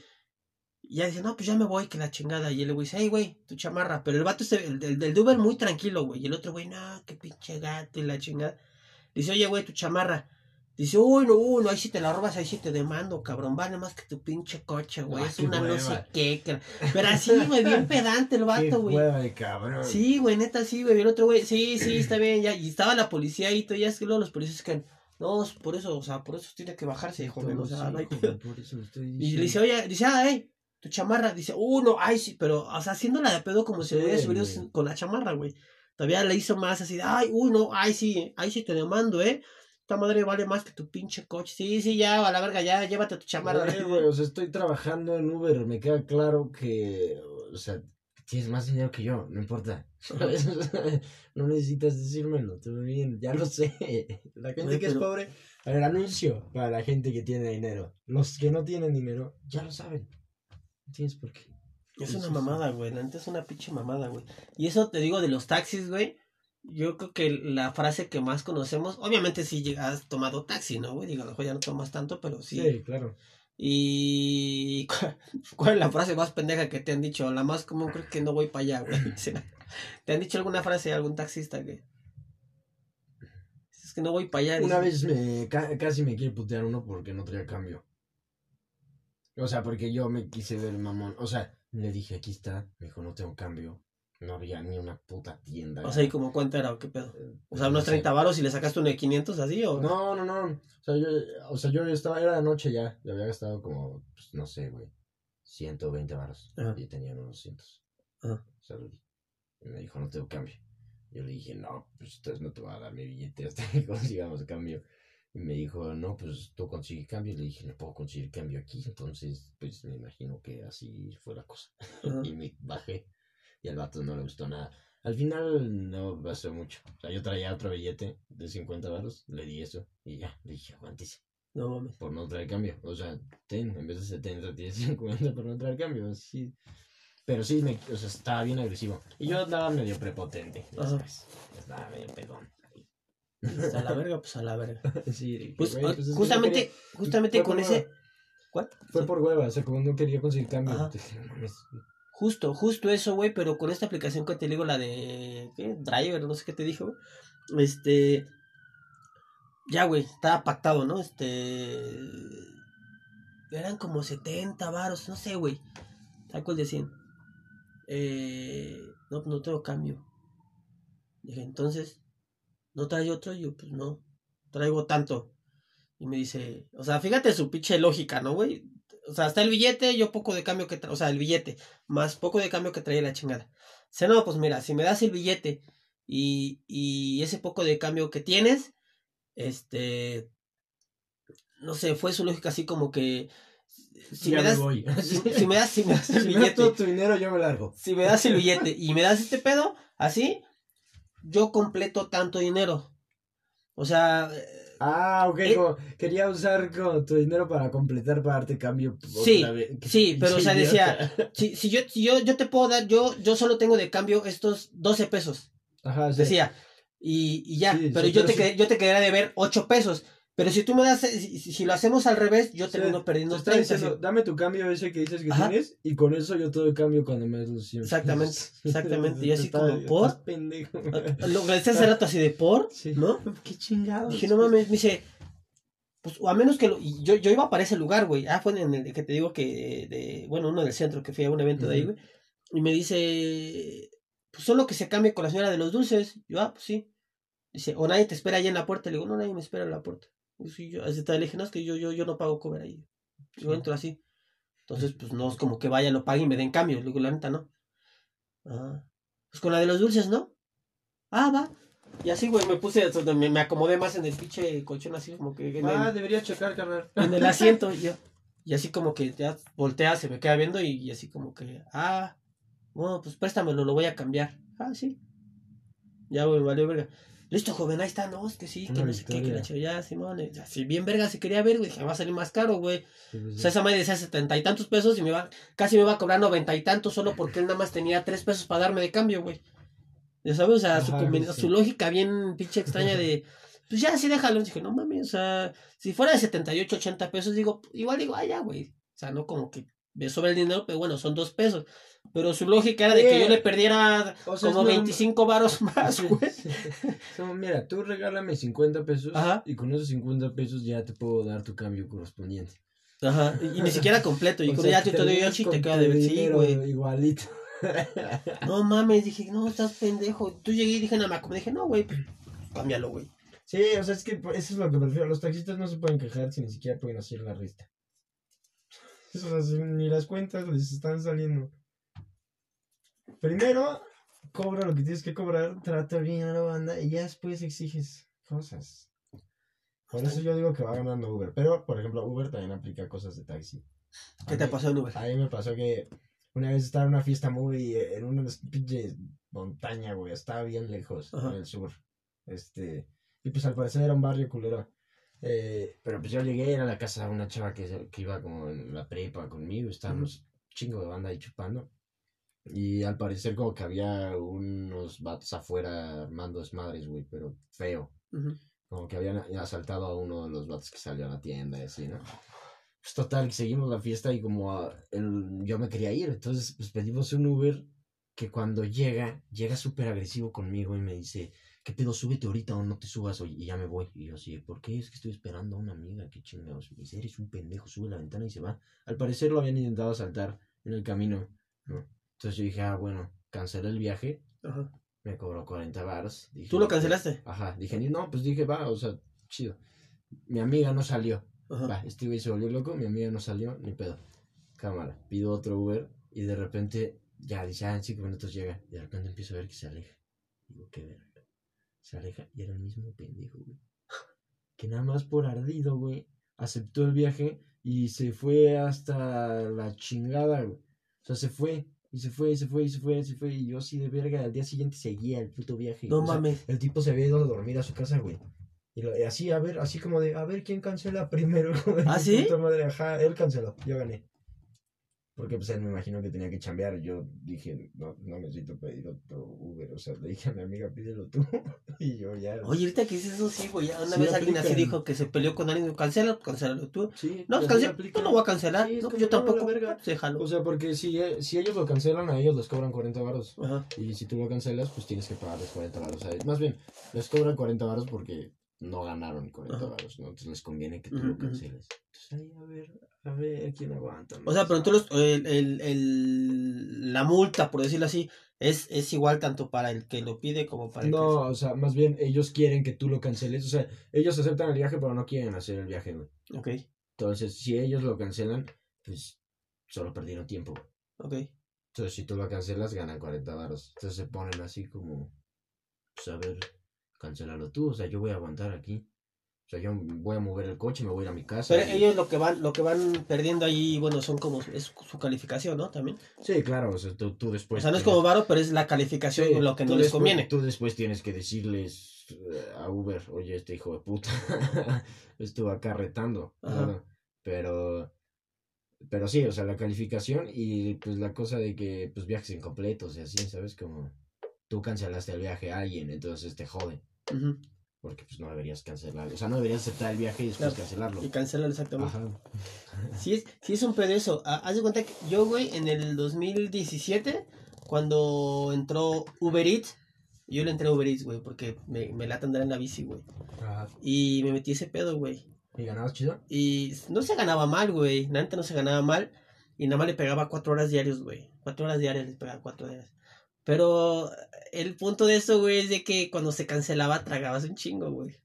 y ya dice, no, pues ya me voy, que la chingada. Y el güey dice, hey, güey, tu chamarra. Pero el vato, este, el, del- del de Uber, muy tranquilo, güey. Y el otro güey, no, qué pinche gato y la chingada. Dice, oye, güey, tu chamarra. Dice, uy, no, uy, no, ahí si te la robas, ahí sí te demando, cabrón. Vale más que tu pinche coche, güey. Ah, es una no sé qué. que- Pero así, güey, bien pedante el vato, güey. cabrón. Sí, güey, neta, sí, güey. El otro güey, sí, sí, está bien, ya. Y estaba la policía ahí, todo, ya es que luego los policías que, no, por eso, o sea, por eso tiene que bajarse, joven, o sea, Sí, no hay por eso Y le dice, oye, dice, ah, hey, tu chamarra. Dice, uh, no, ay, sí, pero, o sea, haciéndola de pedo como si le hubiera Sí, subido con la chamarra, güey. Todavía le hizo más así, ay, uy, no, ay, sí, ay, sí te demando, ¿eh? Esta madre vale más que tu pinche coche. Sí, sí, ya, a la verga, ya, llévate tu chamarra. Güey, o sea, estoy trabajando en Uber, me queda claro que, o sea, tienes más dinero que yo, no importa. no necesitas decírmelo, todo bien, ya lo sé. La gente Güey, que es pobre, a ver, anuncio para la gente que tiene dinero. Los que no tienen dinero, ya lo saben. No tienes por qué. Es una mamada, güey. Neta es una pinche mamada, güey. Y eso te digo de los taxis, güey. Yo creo que la frase que más conocemos, obviamente si has tomado taxi, ¿no, güey? Digo, ya no tomas tanto, pero sí. Sí, claro. Y ¿cuál- ¿cuál es la frase más pendeja que te han dicho? La más común creo que no voy para allá, güey. ¿Te han dicho alguna frase de algún taxista que es que no voy para allá? Una vez me, ca- casi me quiere putear uno porque no traía cambio. O sea, porque yo me quise ver mamón. O sea, le dije, aquí está. Me dijo, no tengo cambio. No había ni una puta tienda. O sea, ¿y como cuánto era o qué pedo? O sea, unos no sé. 30 varos y le sacaste uno de 500 así o... No, no, no. O sea, yo, o sea, yo estaba, era de noche ya. Le había gastado como, pues, no sé, güey. 120 baros. Ajá. Y tenía unos 200. Ajá. O sea, y me dijo, no tengo cambio. Yo le dije, no, pues entonces no te voy a dar mi billete hasta que consigamos cambio. Y me dijo, no, pues tú consigues cambio. Y le dije, no puedo conseguir cambio aquí. Entonces, pues me imagino que así fue la cosa. Ajá. Y me bajé. Y al vato no le gustó nada. Al final no pasó mucho. O sea, yo traía otro billete de 50 baros. Le di eso. Y ya, le dije, aguántese. No mames. Por no traer cambio. O sea, ten, en vez de 70, tienes 50 por no traer cambio. Así. Pero sí, me, o sea, estaba bien agresivo. Y yo andaba medio prepotente. ya Ajá. sabes. Estaba medio pedón. Pues a la verga, pues a la verga. Sí, Pues, güey, pues justamente, quería- justamente con ese... Fue por hueva, o sea, como no quería conseguir cambio. Ajá. dije, no mames. Justo, justo eso, güey, pero con esta aplicación que te digo, la de... ¿Qué? Driver, no sé qué te dijo, güey. Este... Ya, güey, estaba pactado, ¿no? Este... Eran como 70 varos, no sé, güey. Tal cual de 100. Eh... No, no tengo cambio. Dije, entonces, ¿no trae otro? Y yo, pues no, traigo tanto. Y me dice, o sea, fíjate su pinche lógica, ¿no, güey? O sea, está el billete, yo poco de cambio que o sea, el billete, más poco de cambio que traía la chingada. Dice, no, pues mira, si me das el billete y, y ese poco de cambio que tienes, este, no sé, fue su lógica así como que, si me das, si, si me das, si me das el Si me das billete, todo tu dinero, yo me largo. si me das el billete y me das este pedo, así, yo completo tanto dinero. O sea, Ah, ok, Eh, como quería usar como tu dinero para completar, para darte cambio. Sí, sí, pero, o sea, decía, si, si yo, si yo, yo te puedo dar, yo, yo solo tengo de cambio estos 12 pesos, Ajá, sí. decía, y, y ya, Sí, pero sí, yo, pero te yo te quedaría de ver 8 pesos, pero si tú me das, si, si- lo hacemos al revés, yo Sí, termino perdiendo te está 30. diciendo, sí. dame tu cambio ese que dices que Ajá. tienes y con eso yo te doy cambio cuando me des los 100 Exactamente, exactamente, y así Está- como, ¿por? estás pendejo. Lo que hace rato así de por, Sí. ¿no? Qué chingado. Dije, no mames, me dice, pues, o a menos que lo, y yo, yo iba para ese lugar, güey. Ah, fue en el que te digo que, de, bueno, uno del centro, que fui a un evento de ahí, güey. Y me dice, pues solo que se cambie con la señora de los dulces. Yo, ah, pues sí. Dice, o nadie te espera ahí en la puerta. Le digo, no, nadie me espera en la puerta. Sí, yo, así te le dije, no, es que yo, yo, yo no pago cover ahí. Yo Sí. entro así. Entonces, pues no es como que vaya, lo pague y me den cambio. Le digo, la neta, no. Ah, pues con la de los dulces, ¿no? Ah, va. Y así, güey, me puse, me, me acomodé más en el pinche colchón, así como que en, Ah, el, debería checar, carnal. en el asiento. Y, yo, y así como que ya voltea, se me queda viendo y, y así como que, ah, bueno, pues préstamelo, lo voy a cambiar. Ah, sí. Ya, güey, valió verga. Listo, joven, ahí está, no, es que sí, que no sé qué, que la chido, ya, Simón, eh, ya, si bien verga se quería ver, güey, dije, va a salir más caro, güey. Sí, pues, O sea, esa madre decía setenta y tantos pesos y me va, casi me va a cobrar noventa y tantos solo porque él nada más tenía tres pesos para darme de cambio, güey. Ya sabes, o sea, su, Ajá, sí. su lógica bien pinche extraña de, pues ya, sí déjalo. Dije, no mames, o sea, si fuera de 78, 80 pesos, digo, igual digo, ah, ya, güey. O sea, no como que me sobra el dinero, pero bueno, son dos pesos. Pero su lógica era de que yo le perdiera o sea, es como norm- 25 varos más, güey. mira, tú regálame 50 pesos Ajá. y con esos 50 pesos ya te puedo dar tu cambio correspondiente. Ajá, y, y ni siquiera completo. Y O con sea, ya yo te doy terminas 8 y te queda de ver, sí, güey. Igualito. No mames, dije, no, estás pendejo. Tú llegué y dije, nada más, como dije, no, güey, pues, cámbialo, güey. Sí, o sea, es que eso es lo que prefiero. Los taxistas no se pueden quejar si ni siquiera pueden hacer la rista. O sea, si ni las cuentas les están saliendo. Primero, cobra lo que tienes que cobrar, trata bien a la banda y ya después exiges cosas. Por eso yo digo que va ganando Uber. Pero, por ejemplo, Uber también aplica cosas de taxi. ¿Qué te mí- pasó en Uber? A mí me pasó que una vez estaba en una fiesta muy. en una pinche montaña, güey. Estaba bien lejos, Ajá. en el sur. Este. Y pues al parecer era un barrio culero. Eh, pero pues yo llegué, era la casa de una chava que, que iba como en la prepa conmigo. Estábamos chingo de banda ahí chupando. Y al parecer como que había unos vatos afuera armando desmadres, güey, pero feo. Como que habían asaltado a uno de los vatos que salió a la tienda y así, ¿no? Pues total, seguimos la fiesta y como el- yo me quería ir, entonces pues pedimos un Uber que cuando llega, llega súper agresivo conmigo y me dice, ¿qué pedo? Súbete ahorita o no te subas oye, y ya me voy. Y yo así, ¿por qué? Es que estoy esperando a una amiga, qué chingados. Me dice, eres un pendejo, sube la ventana y se va. Al parecer lo habían intentado asaltar en el camino, ¿no? Entonces yo dije, ah, bueno, cancelé el viaje, Ajá. me cobró 40 bars. Dije, ¿Tú lo cancelaste? Ajá, dije, no, pues dije, va, o sea, chido. Mi amiga no salió. Ajá. Va, este güey se volvió loco, mi amiga no salió, ni pedo. Cámara, pido otro Uber y de repente, ya dice, ah, en cinco minutos llega. Y de repente empiezo a ver que se aleja. Digo, qué verga. Se aleja y era el mismo pendejo, güey. Que nada más por ardido, güey, aceptó el viaje y se fue hasta la chingada, güey. O sea, se fue, y se fue, y se fue, y se fue, se fue. Y yo así de verga, al día siguiente seguía el puto viaje. No O sea, mames. el tipo se había ido a dormir a su casa, güey. Y, lo- y así, a ver, así como de, a ver quién cancela primero. ¿Ah, sí? puta madre, ajá, él canceló, yo gané. Porque pues él me imagino que tenía que chambear. Yo dije, no, no necesito pedir otro Uber. O sea, le dije a mi amiga, pídelo tú. y yo ya. Oye, ahorita que dices eso, sí, güey. Una Sí vez alguien así dijo que se peleó con alguien. Cancela, cancélalo tú. sí, No, pues cancela. Yo no voy a cancelar. Sí, no, yo tampoco. pues, déjalo. O sea, porque si, eh, si ellos lo cancelan, a ellos les cobran 40 baros. Ajá. Y si tú lo cancelas, pues tienes que pagarles 40 baros a ellos. Más bien, les cobran 40 baros porque no ganaron 40 Ajá. baros, ¿no? Entonces les conviene que tú lo canceles. Entonces ahí, a ver, a ver quién aguanta. O sea, pero entonces el, el, el- la multa, por decirlo así, es, es igual tanto para el que lo pide como para el No, o sea, más bien ellos quieren que tú lo canceles. O sea, ellos aceptan el viaje, pero no quieren hacer el viaje, güey. que... Ok, Entonces, si ellos lo cancelan, pues solo perdieron tiempo. ok. Entonces, si tú lo cancelas, ganan 40 baros. Entonces se ponen así como, pues a ver, cancélalo tú. O sea, yo voy a aguantar aquí. O sea, yo voy a mover el coche, me voy a ir a mi casa. Pero y- ellos lo que van, lo que van perdiendo ahí, bueno, son como, es su calificación, ¿no? También. Sí, claro, o sea, tú, tú después... o sea, no es como varo, pero es la calificación Sí, lo que no les después- conviene. Tú después tienes que decirles eh, a Uber, oye, este hijo de puta estuvo acá retando. Pero, pero sí, o sea, la calificación y pues la cosa de que pues viajes incompletos y así, ¿sabes? Como tú cancelaste el viaje a alguien, entonces te joden. Porque pues no deberías cancelar, o sea, no deberías aceptar el viaje y después cancelarlo. Y cancelan exactamente. Ajá. Sí es, sí es un pedo eso. Ah, Haz de cuenta que yo, güey, en el 2017, cuando entró Uber Eats, yo le entré a Uber Eats, güey, porque me, me lata andar en la bici, güey. Ajá. Y me metí ese pedo, güey. ¿Y ganabas chido? Y no se ganaba mal, güey. Neta no se ganaba mal. Y nada más le pegaba cuatro horas diarias, güey. Cuatro horas diarias le pegaba cuatro horas. Pero el punto de eso, güey, es de que cuando se cancelaba tragabas un chingo, güey.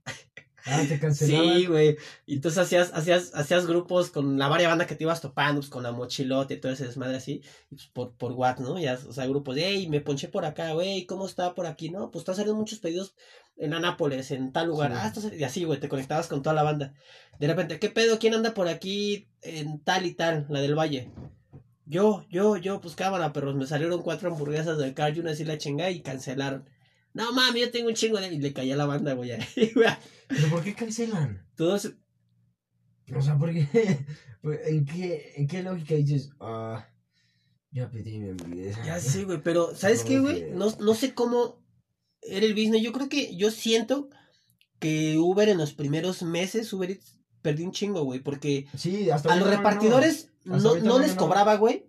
Ah, te Sí, güey. Y entonces hacías, hacías, hacías grupos con la varia banda que te ibas topando, pues con la mochilote y todo ese desmadre así, pues, por, por WhatsApp, ¿no? Ya, o sea, grupos de, hey, me ponché por acá, güey, ¿cómo está por aquí? No, pues están saliendo muchos pedidos en Anápolis, en tal lugar. Sí. Ah, sali- y así, güey, te conectabas con toda la banda. De repente, ¿qué pedo? ¿Quién anda por aquí en tal y tal, la del Valle? Yo, yo, yo, pues cámara, perros, me salieron cuatro hamburguesas del car y una así la chingada y cancelaron. No mami, yo tengo un chingo de. Y le caía la banda, güey. ¿Pero por qué cancelan? Todos, O sea, porque ¿en qué, ¿en qué lógica dices, ah, ya pedí mi hamburguesa? Ya sé, güey, pero ¿sabes qué, güey? que- No, no sé cómo era el business. Yo creo que, yo siento que Uber en los primeros meses, Uber Eats, perdió un chingo, güey, porque Sí, hasta a los repartidores no, no les cobraba, güey,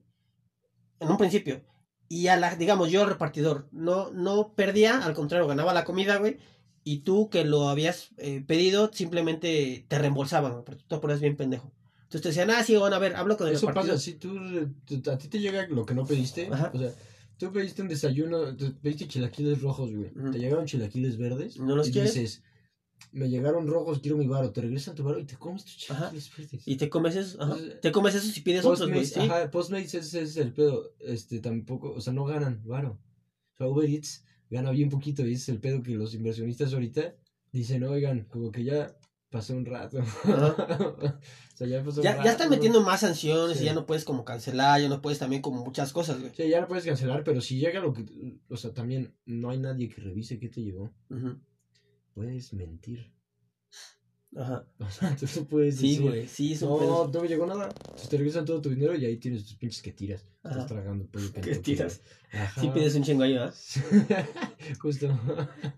en un principio. Y a la, digamos, yo repartidor, no, no perdía, al contrario, ganaba la comida, güey. Y tú que lo habías eh, pedido, simplemente te reembolsaban, güey, porque tú te pones bien pendejo. Entonces te decían, ah, sí, bueno, a ver, hablo con el Eso repartidor. pasa, si tú, a ti te llega lo que no pediste, Ajá. o sea, tú pediste un desayuno, te pediste chilaquiles rojos, güey, Ujú. te llegaron chilaquiles verdes, ¿No los y quieres? dices, me llegaron rojos, quiero mi varo, te regresan tu varo y te comes tus Ajá. chilaquiles verdes. Y te comes eso, ajá. Entonces, Te comes eso si pides otros, güey, sí. ajá, Postmates ese es el pedo, este, tampoco, o sea, no ganan varo. O sea, Uber Eats gana bien poquito y ese es el pedo que los inversionistas ahorita dicen, oigan, como que ya pasó un rato. o sea, ya pasó un Ya, rato. ya están metiendo más sanciones Sí. y ya no puedes como cancelar, ya no puedes también como muchas cosas, güey. Sí, ya lo puedes cancelar, pero si llega lo que, o sea, también no hay nadie que revise qué te llegó. Ujú. Puedes mentir. Ajá. O sea, tú no puedes Sí, decir, güey, sí, un No, pedo. no me llegó nada. Entonces te regresan todo tu dinero y ahí tienes tus pinches que tiras. Ajá. Estás tragando pollo ¿Qué Kentucky, tiras? güey. Ajá. Sí pides un chingo ahí, ¿verdad? Justo.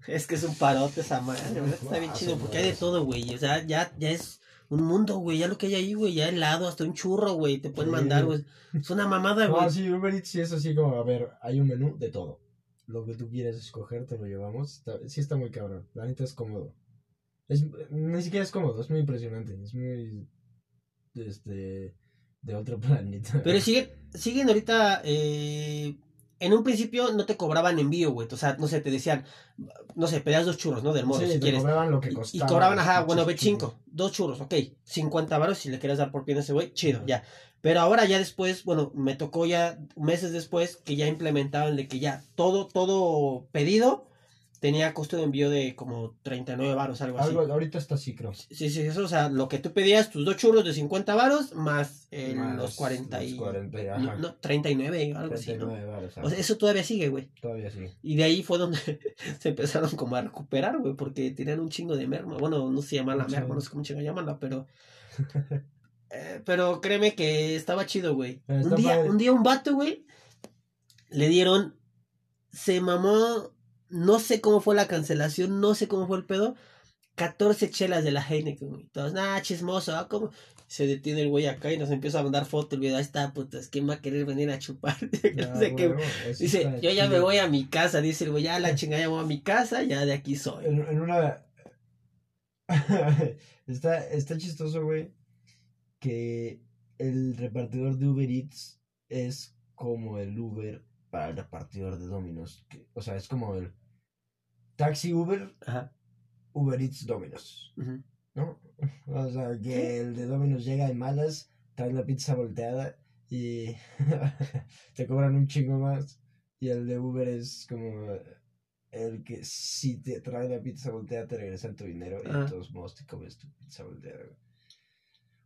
Es que es un parote esa madre. Está bien ah, chido porque hay de todo, güey. O sea, ya, ya es un mundo, güey. Ya lo que hay ahí, güey. Ya helado, hasta un churro, güey. Te pueden mandar, güey. Es una mamada, güey. No, sí, Uber Eats sí es así como, a ver, hay un menú de todo. Lo que tú quieras escoger, te lo llevamos. Está, sí está muy cabrón. La neta es cómodo. Es, ni siquiera es cómodo, es muy impresionante. Es muy. Este. De otro planeta. Pero siguen, siguen ahorita. Eh, en un principio no te cobraban envío, güey. O sea, no sé, te decían, no sé, pedías dos churros, ¿no? Del modo, sí, si te quieres. cobraban lo que costaba. Y cobraban, ajá, bueno, pinches B5, dos churros, ok, 50 varos si le querías dar por pie a ese güey, chido, ya. Pero ahora ya después, bueno, me tocó ya meses después que ya implementaban de que ya todo, todo pedido tenía costo de envío de como 39 varos, algo así. Ahorita está así, creo. Sí, sí, eso, o sea, lo que tú pedías, tus dos churros de 50 varos más Más los 40 y... los 40, no, ajá. no, 39, algo así, ¿no? 39 varos, O sea, eso todavía sigue, güey. Todavía sí. Y de ahí fue donde se empezaron como a recuperar, güey, porque tenían un chingo de merma. Bueno, no se llama la merma, no sé cómo chingo llamarla, pero... eh, pero créeme que estaba chido, güey. Un día, padre. un día un vato, güey, le dieron... Se mamó... No sé cómo fue la cancelación, no sé cómo fue el pedo. 14 chelas de la Heineken, güey. Todos, nah, chismoso, ¿ah? ¿Cómo? Se detiene el güey acá y nos empieza a mandar fotos. El video, ahí está, putas, ¿quién va a querer venir a chupar? No qué- Dice, yo ya me voy a mi casa, dice el güey, ya la chingada, ya voy a mi casa, ya de aquí soy. En, en una. está, está chistoso, güey. Que el repartidor de Uber Eats es como el Uber para el repartidor de Domino's. que- o sea, es como el taxi Uber, Ajá. Uber Eats Domino's. ¿No? O sea, que el de Domino's llega en malas, trae la pizza volteada y te cobran un chingo más. Y el de Uber es como el que si te trae la pizza volteada te regresan tu dinero y de todos modos te comes tu pizza volteada.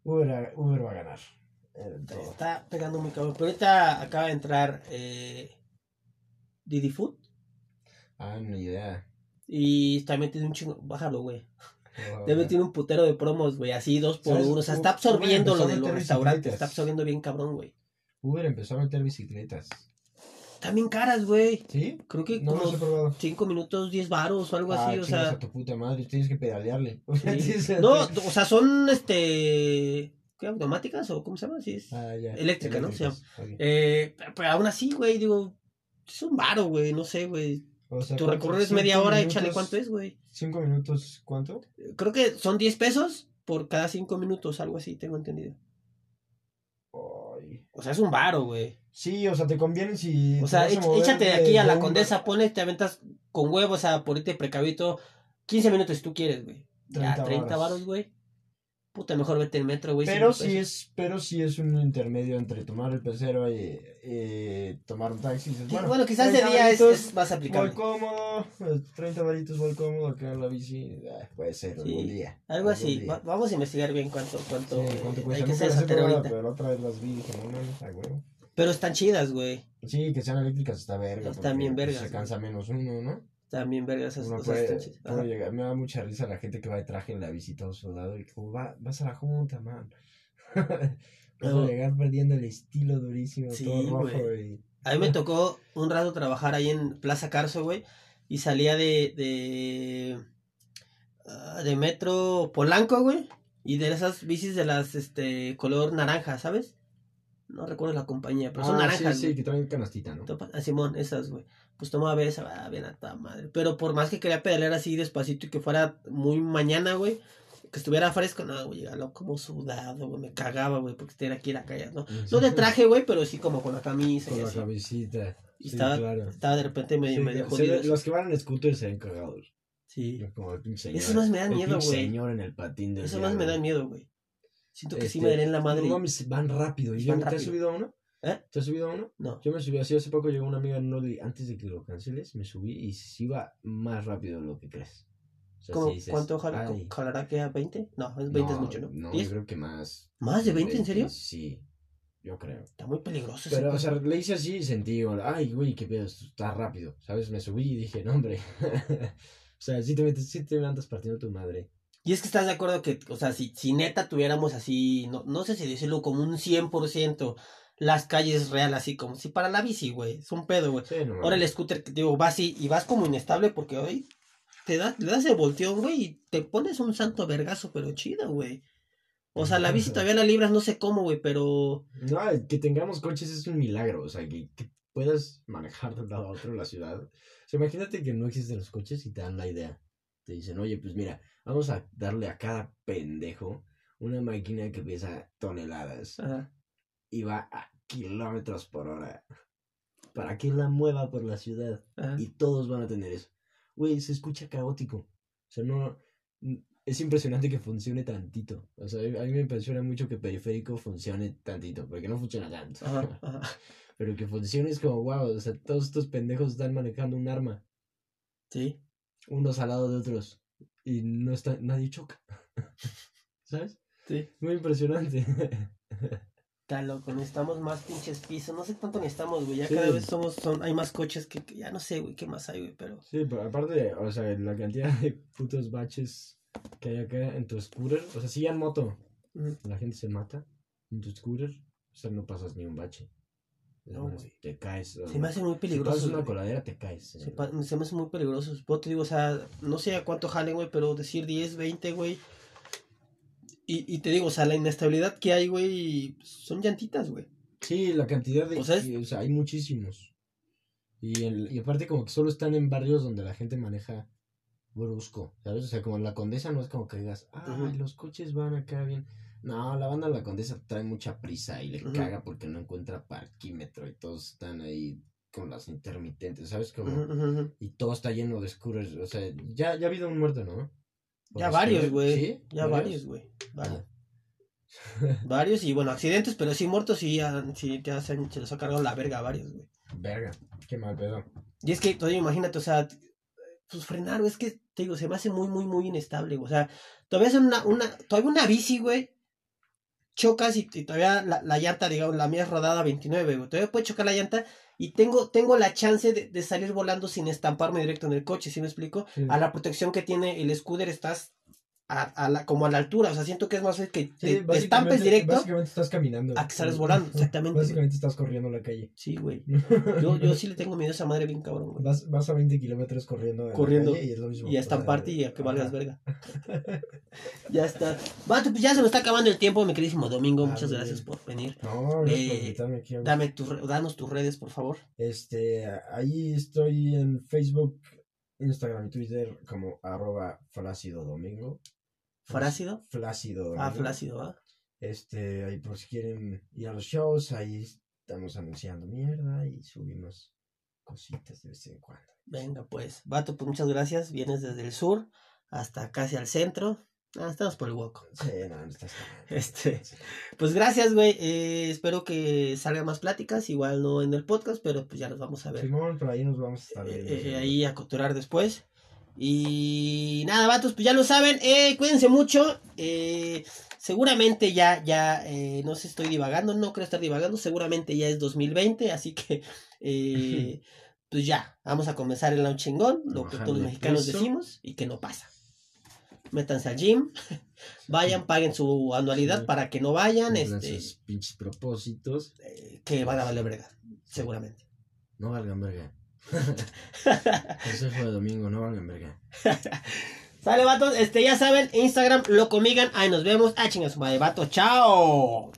Uber, Uber va a ganar. Está pegando muy cabrón. Pero ahorita acaba de entrar eh, Didi Food Ah, ni idea. Y también tiene un chingo. Bájalo, güey. No, Debe no. tiene un putero de promos, güey, así dos por ¿Sabes? uno. O sea, está absorbiendo lo de los restaurantes, está absorbiendo bien cabrón, güey. Uber empezó a meter bicicletas. Bien caras, güey. ¿Sí? Creo que No como los he probado. 5 minutos, 10 varos o algo ah, así, o sea. a tu puta madre, tienes que pedalearle. sí. No, o sea, son este. ¿Qué? ¿Automáticas o cómo se llama? Sí, es. Ah, ya. Eléctrica, ¿no? Eléctricas, ok. Eh, pero, pero aún así, güey, digo, es un varo, güey, no sé, güey. O sea, Tu recorrido es Cinco media hora, minutos- échale cuánto es, güey. Cinco minutos, ¿cuánto? Creo que son 10 pesos por cada 5 minutos, algo así, tengo entendido. Ay. O sea, es un varo, güey. Sí, o sea, te conviene si. O sea, échate de aquí a la condesa, pones, te aventas con huevos, o sea, por irte precavito, 15 minutos si tú quieres, güey. Ya, 30 30 varos. varos, güey. Puta, mejor vete en metro, güey. Pero sí es, pero sí es un intermedio entre tomar el pecero y, y tomar un taxi. Dices, Sí, Bueno, quizás de 30 día es, es más Voy aplicable. cómodo, eh, 30 varitos voy cómodo acá en la bici. ah, puede ser, Sí, algún día. Algo algún así. día. Va- vamos a investigar bien cuánto, cuánto, Sí, eh, ¿cuánto hay cuesta? que esa tarea probado, ahorita. pero otra vez las vi dije, no a huevo. Pero están chidas, güey. Sí, que sean eléctricas está verga. Están bien pues, vergas, Se ¿no? cansa menos uno, ¿no? También vergas esas cosas puede, me da mucha risa la gente que va de traje en la bici todo sudado y como va, vas a la junta, man. vas No. a llegar perdiendo el estilo durísimo, Sí, todo rojo güey. A mí me tocó un rato trabajar ahí en Plaza Carso, güey. Y salía de. de. ah, de Metro Polanco, güey. Y de esas bicis de las. este. color naranja, ¿sabes? No recuerdo la compañía, pero son Ah, naranjas. Sí, sí, güey. que traen canastita, ¿no? Ah, Simón, esas, güey. Pues tomaba a ver esa, ah, bien a toda madre. Pero por más que quería pedalear así despacito y que fuera muy mañana, güey, que estuviera fresco, no, güey, llegaba como sudado, güey, me cagaba, güey, porque tenía que ir a callar, ¿no? No de traje, güey, pero sí como con la camisa Con y la así. camisita. Y Sí, estaba, claro. estaba de repente medio, Sí, medio jodido. eso. los que van en scooter se ven cagados. Sí. Como el pinche señor. Esos más me dan el miedo, güey. señor en el patín No mames, van rápido. ¿Y Van yo- ¿Te has rápido. subido a uno? ¿Eh? ¿Te has subido a uno? No. Yo me subí así hace poco, llegó una amiga en Noli, antes de que lo canceles, me subí y sí iba más rápido de lo que crees. O sea, ¿Cómo, sí dices, ¿Cuánto jalará que a 20? No, es 20 es mucho, ¿no? No, ¿10? yo creo que más. ¿Más de 20, en serio? Sí, yo creo. Está muy peligroso ese Pero, o coche. sea, le hice así y sentí, ay, güey, qué pedo, está rápido, ¿sabes? Me subí y dije, no, hombre. o sea, sí te, metes, sí te andas partiendo tu madre. Y es que estás de acuerdo que, o sea, si, si neta tuviéramos así, no, no sé si decirlo como un 100%, las calles real así, como si para la bici, güey, es un pedo, güey. Sí, no Ahora el scooter, que digo, vas y, y vas como inestable porque hoy te das, le das el volteón, güey, y te pones un santo vergazo, pero chido, güey. O sea, la bici todavía la libras, no sé cómo, güey, pero... No, que tengamos coches es un milagro, o sea, que, que puedas manejar de un lado a otro la ciudad. O sea, imagínate que no existen los coches y te dan la idea. Te dicen, oye, pues mira, vamos a darle a cada pendejo una máquina que pesa toneladas Ajá. Y va a kilómetros por hora para que la mueva por la ciudad. Ajá. Y todos van a tener eso. Güey, se escucha caótico. O sea, no. n- Es impresionante que funcione tantito. O sea, a mí me impresiona mucho que periférico funcione tantito, porque no funciona tanto. Ajá, ajá. Pero que funcione es como, wow, o sea, todos estos pendejos están manejando un arma, Sí. unos al lado de otros, y no está, nadie choca. ¿Sabes? Sí. Muy impresionante. Está loco, necesitamos más pinches pisos. No sé cuánto necesitamos, güey. Ya Sí. cada vez somos, son, hay más coches que, que ya no sé, güey, qué más hay, güey, pero. Sí, pero aparte, o sea, la cantidad de putos baches que hay acá en tu scooter, o sea, si ya en moto Ujú. la gente se mata en tu scooter, o sea, no pasas ni un bache. No, güey. te caes. Se me hace muy Si peligroso. pasas una coladera, te caes. Se, se me hace muy peligroso. Yo te digo, o sea, no sé a cuánto jalen, güey, pero decir 10, 20, güey. Y, y te digo, o sea, la inestabilidad que hay, güey, son llantitas, güey. Sí, la cantidad de... O sea, es- o sea, hay muchísimos. Y, el- y aparte como que solo están en barrios donde la gente maneja brusco, ¿sabes? O sea, como en la Condesa no es como que digas, ay, Ujú. los coches van acá bien. No, la banda de la Condesa trae mucha prisa y le caga porque no encuentra parquímetro y todos están ahí con las intermitentes, ¿sabes? Como... Y todo está lleno de scooters, o sea, ya, ya ha habido un muerto, ¿no? Ya varios, güey. ¿Sí? Ya varios, güey. Ah. Varios. y bueno, accidentes, pero sí muertos y ya, sí, ya se, han- se los ha cargado la verga a varios, güey. Verga, qué mal pedo. Y es que, todavía imagínate, o sea, pues frenar, güey, es que, te digo, se me hace muy, muy, muy inestable, güey. O sea, todavía es una, una, todavía una bici, güey, chocas y, y todavía la, la llanta, digamos, la mía es rodada 29, güey. Todavía puede chocar la llanta y tengo, tengo la chance de, de salir volando sin estamparme directo en el coche, ¿sí me explico? A la protección que tiene el scooter estás a, a la, como a la altura, o sea, siento que es más fácil que te, te estampes directo Básicamente estás caminando. a que sales volando, exactamente. Básicamente estás corriendo la calle. Sí, güey. Yo, yo sí le tengo miedo a esa madre bien cabrón, güey. Vas, vas a 20 kilómetros corriendo. en Corriendo. Y es lo mismo. Y a estamparte y a que valgas verga. ya está. Vato, pues ya se nos está acabando el tiempo, mi queridísimo Domingo. Ah, Muchas gracias por venir. No, por Eh, invitarme aquí. Dame tu, danos tus redes, por favor. Este, ahí estoy en Facebook, Instagram y Twitter como arroba flácido domingo. ¿Flácido? Flácido. Ah, flácido, ¿ah? Este, ahí por si quieren ir a los shows, ahí estamos anunciando mierda y subimos cositas de vez en cuando. Venga, pues. Vato, pues muchas gracias. Vienes desde el sur hasta casi al centro. Ah, estamos por el hueco. Sí, no, no estás Este, Pues gracias, güey. Eh, espero que salgan más pláticas. Igual no en el podcast, pero pues ya nos vamos a ver. Simón, por ahí nos vamos a estar eh, eh, ahí a coturar después. Y nada, vatos, pues ya lo saben. Eh, cuídense mucho. Eh, seguramente ya, ya, eh, no sé, estoy divagando. No creo estar divagando. Seguramente ya es 2020. Así que, pues ya, vamos a comenzar el un chingón. Lo que todos los mexicanos decimos y que no pasa. Métanse al gym. Vayan, paguen su anualidad Sí. para que no vayan. Este, pinches propósitos. que van a valer verga. Seguramente. No valgan verga. Consejo de domingo, no valgan verga. Sale, vatos. Este, ya saben, Instagram, lo comigan. Ahí nos vemos. Ah, chingas, madre, vato. Chao.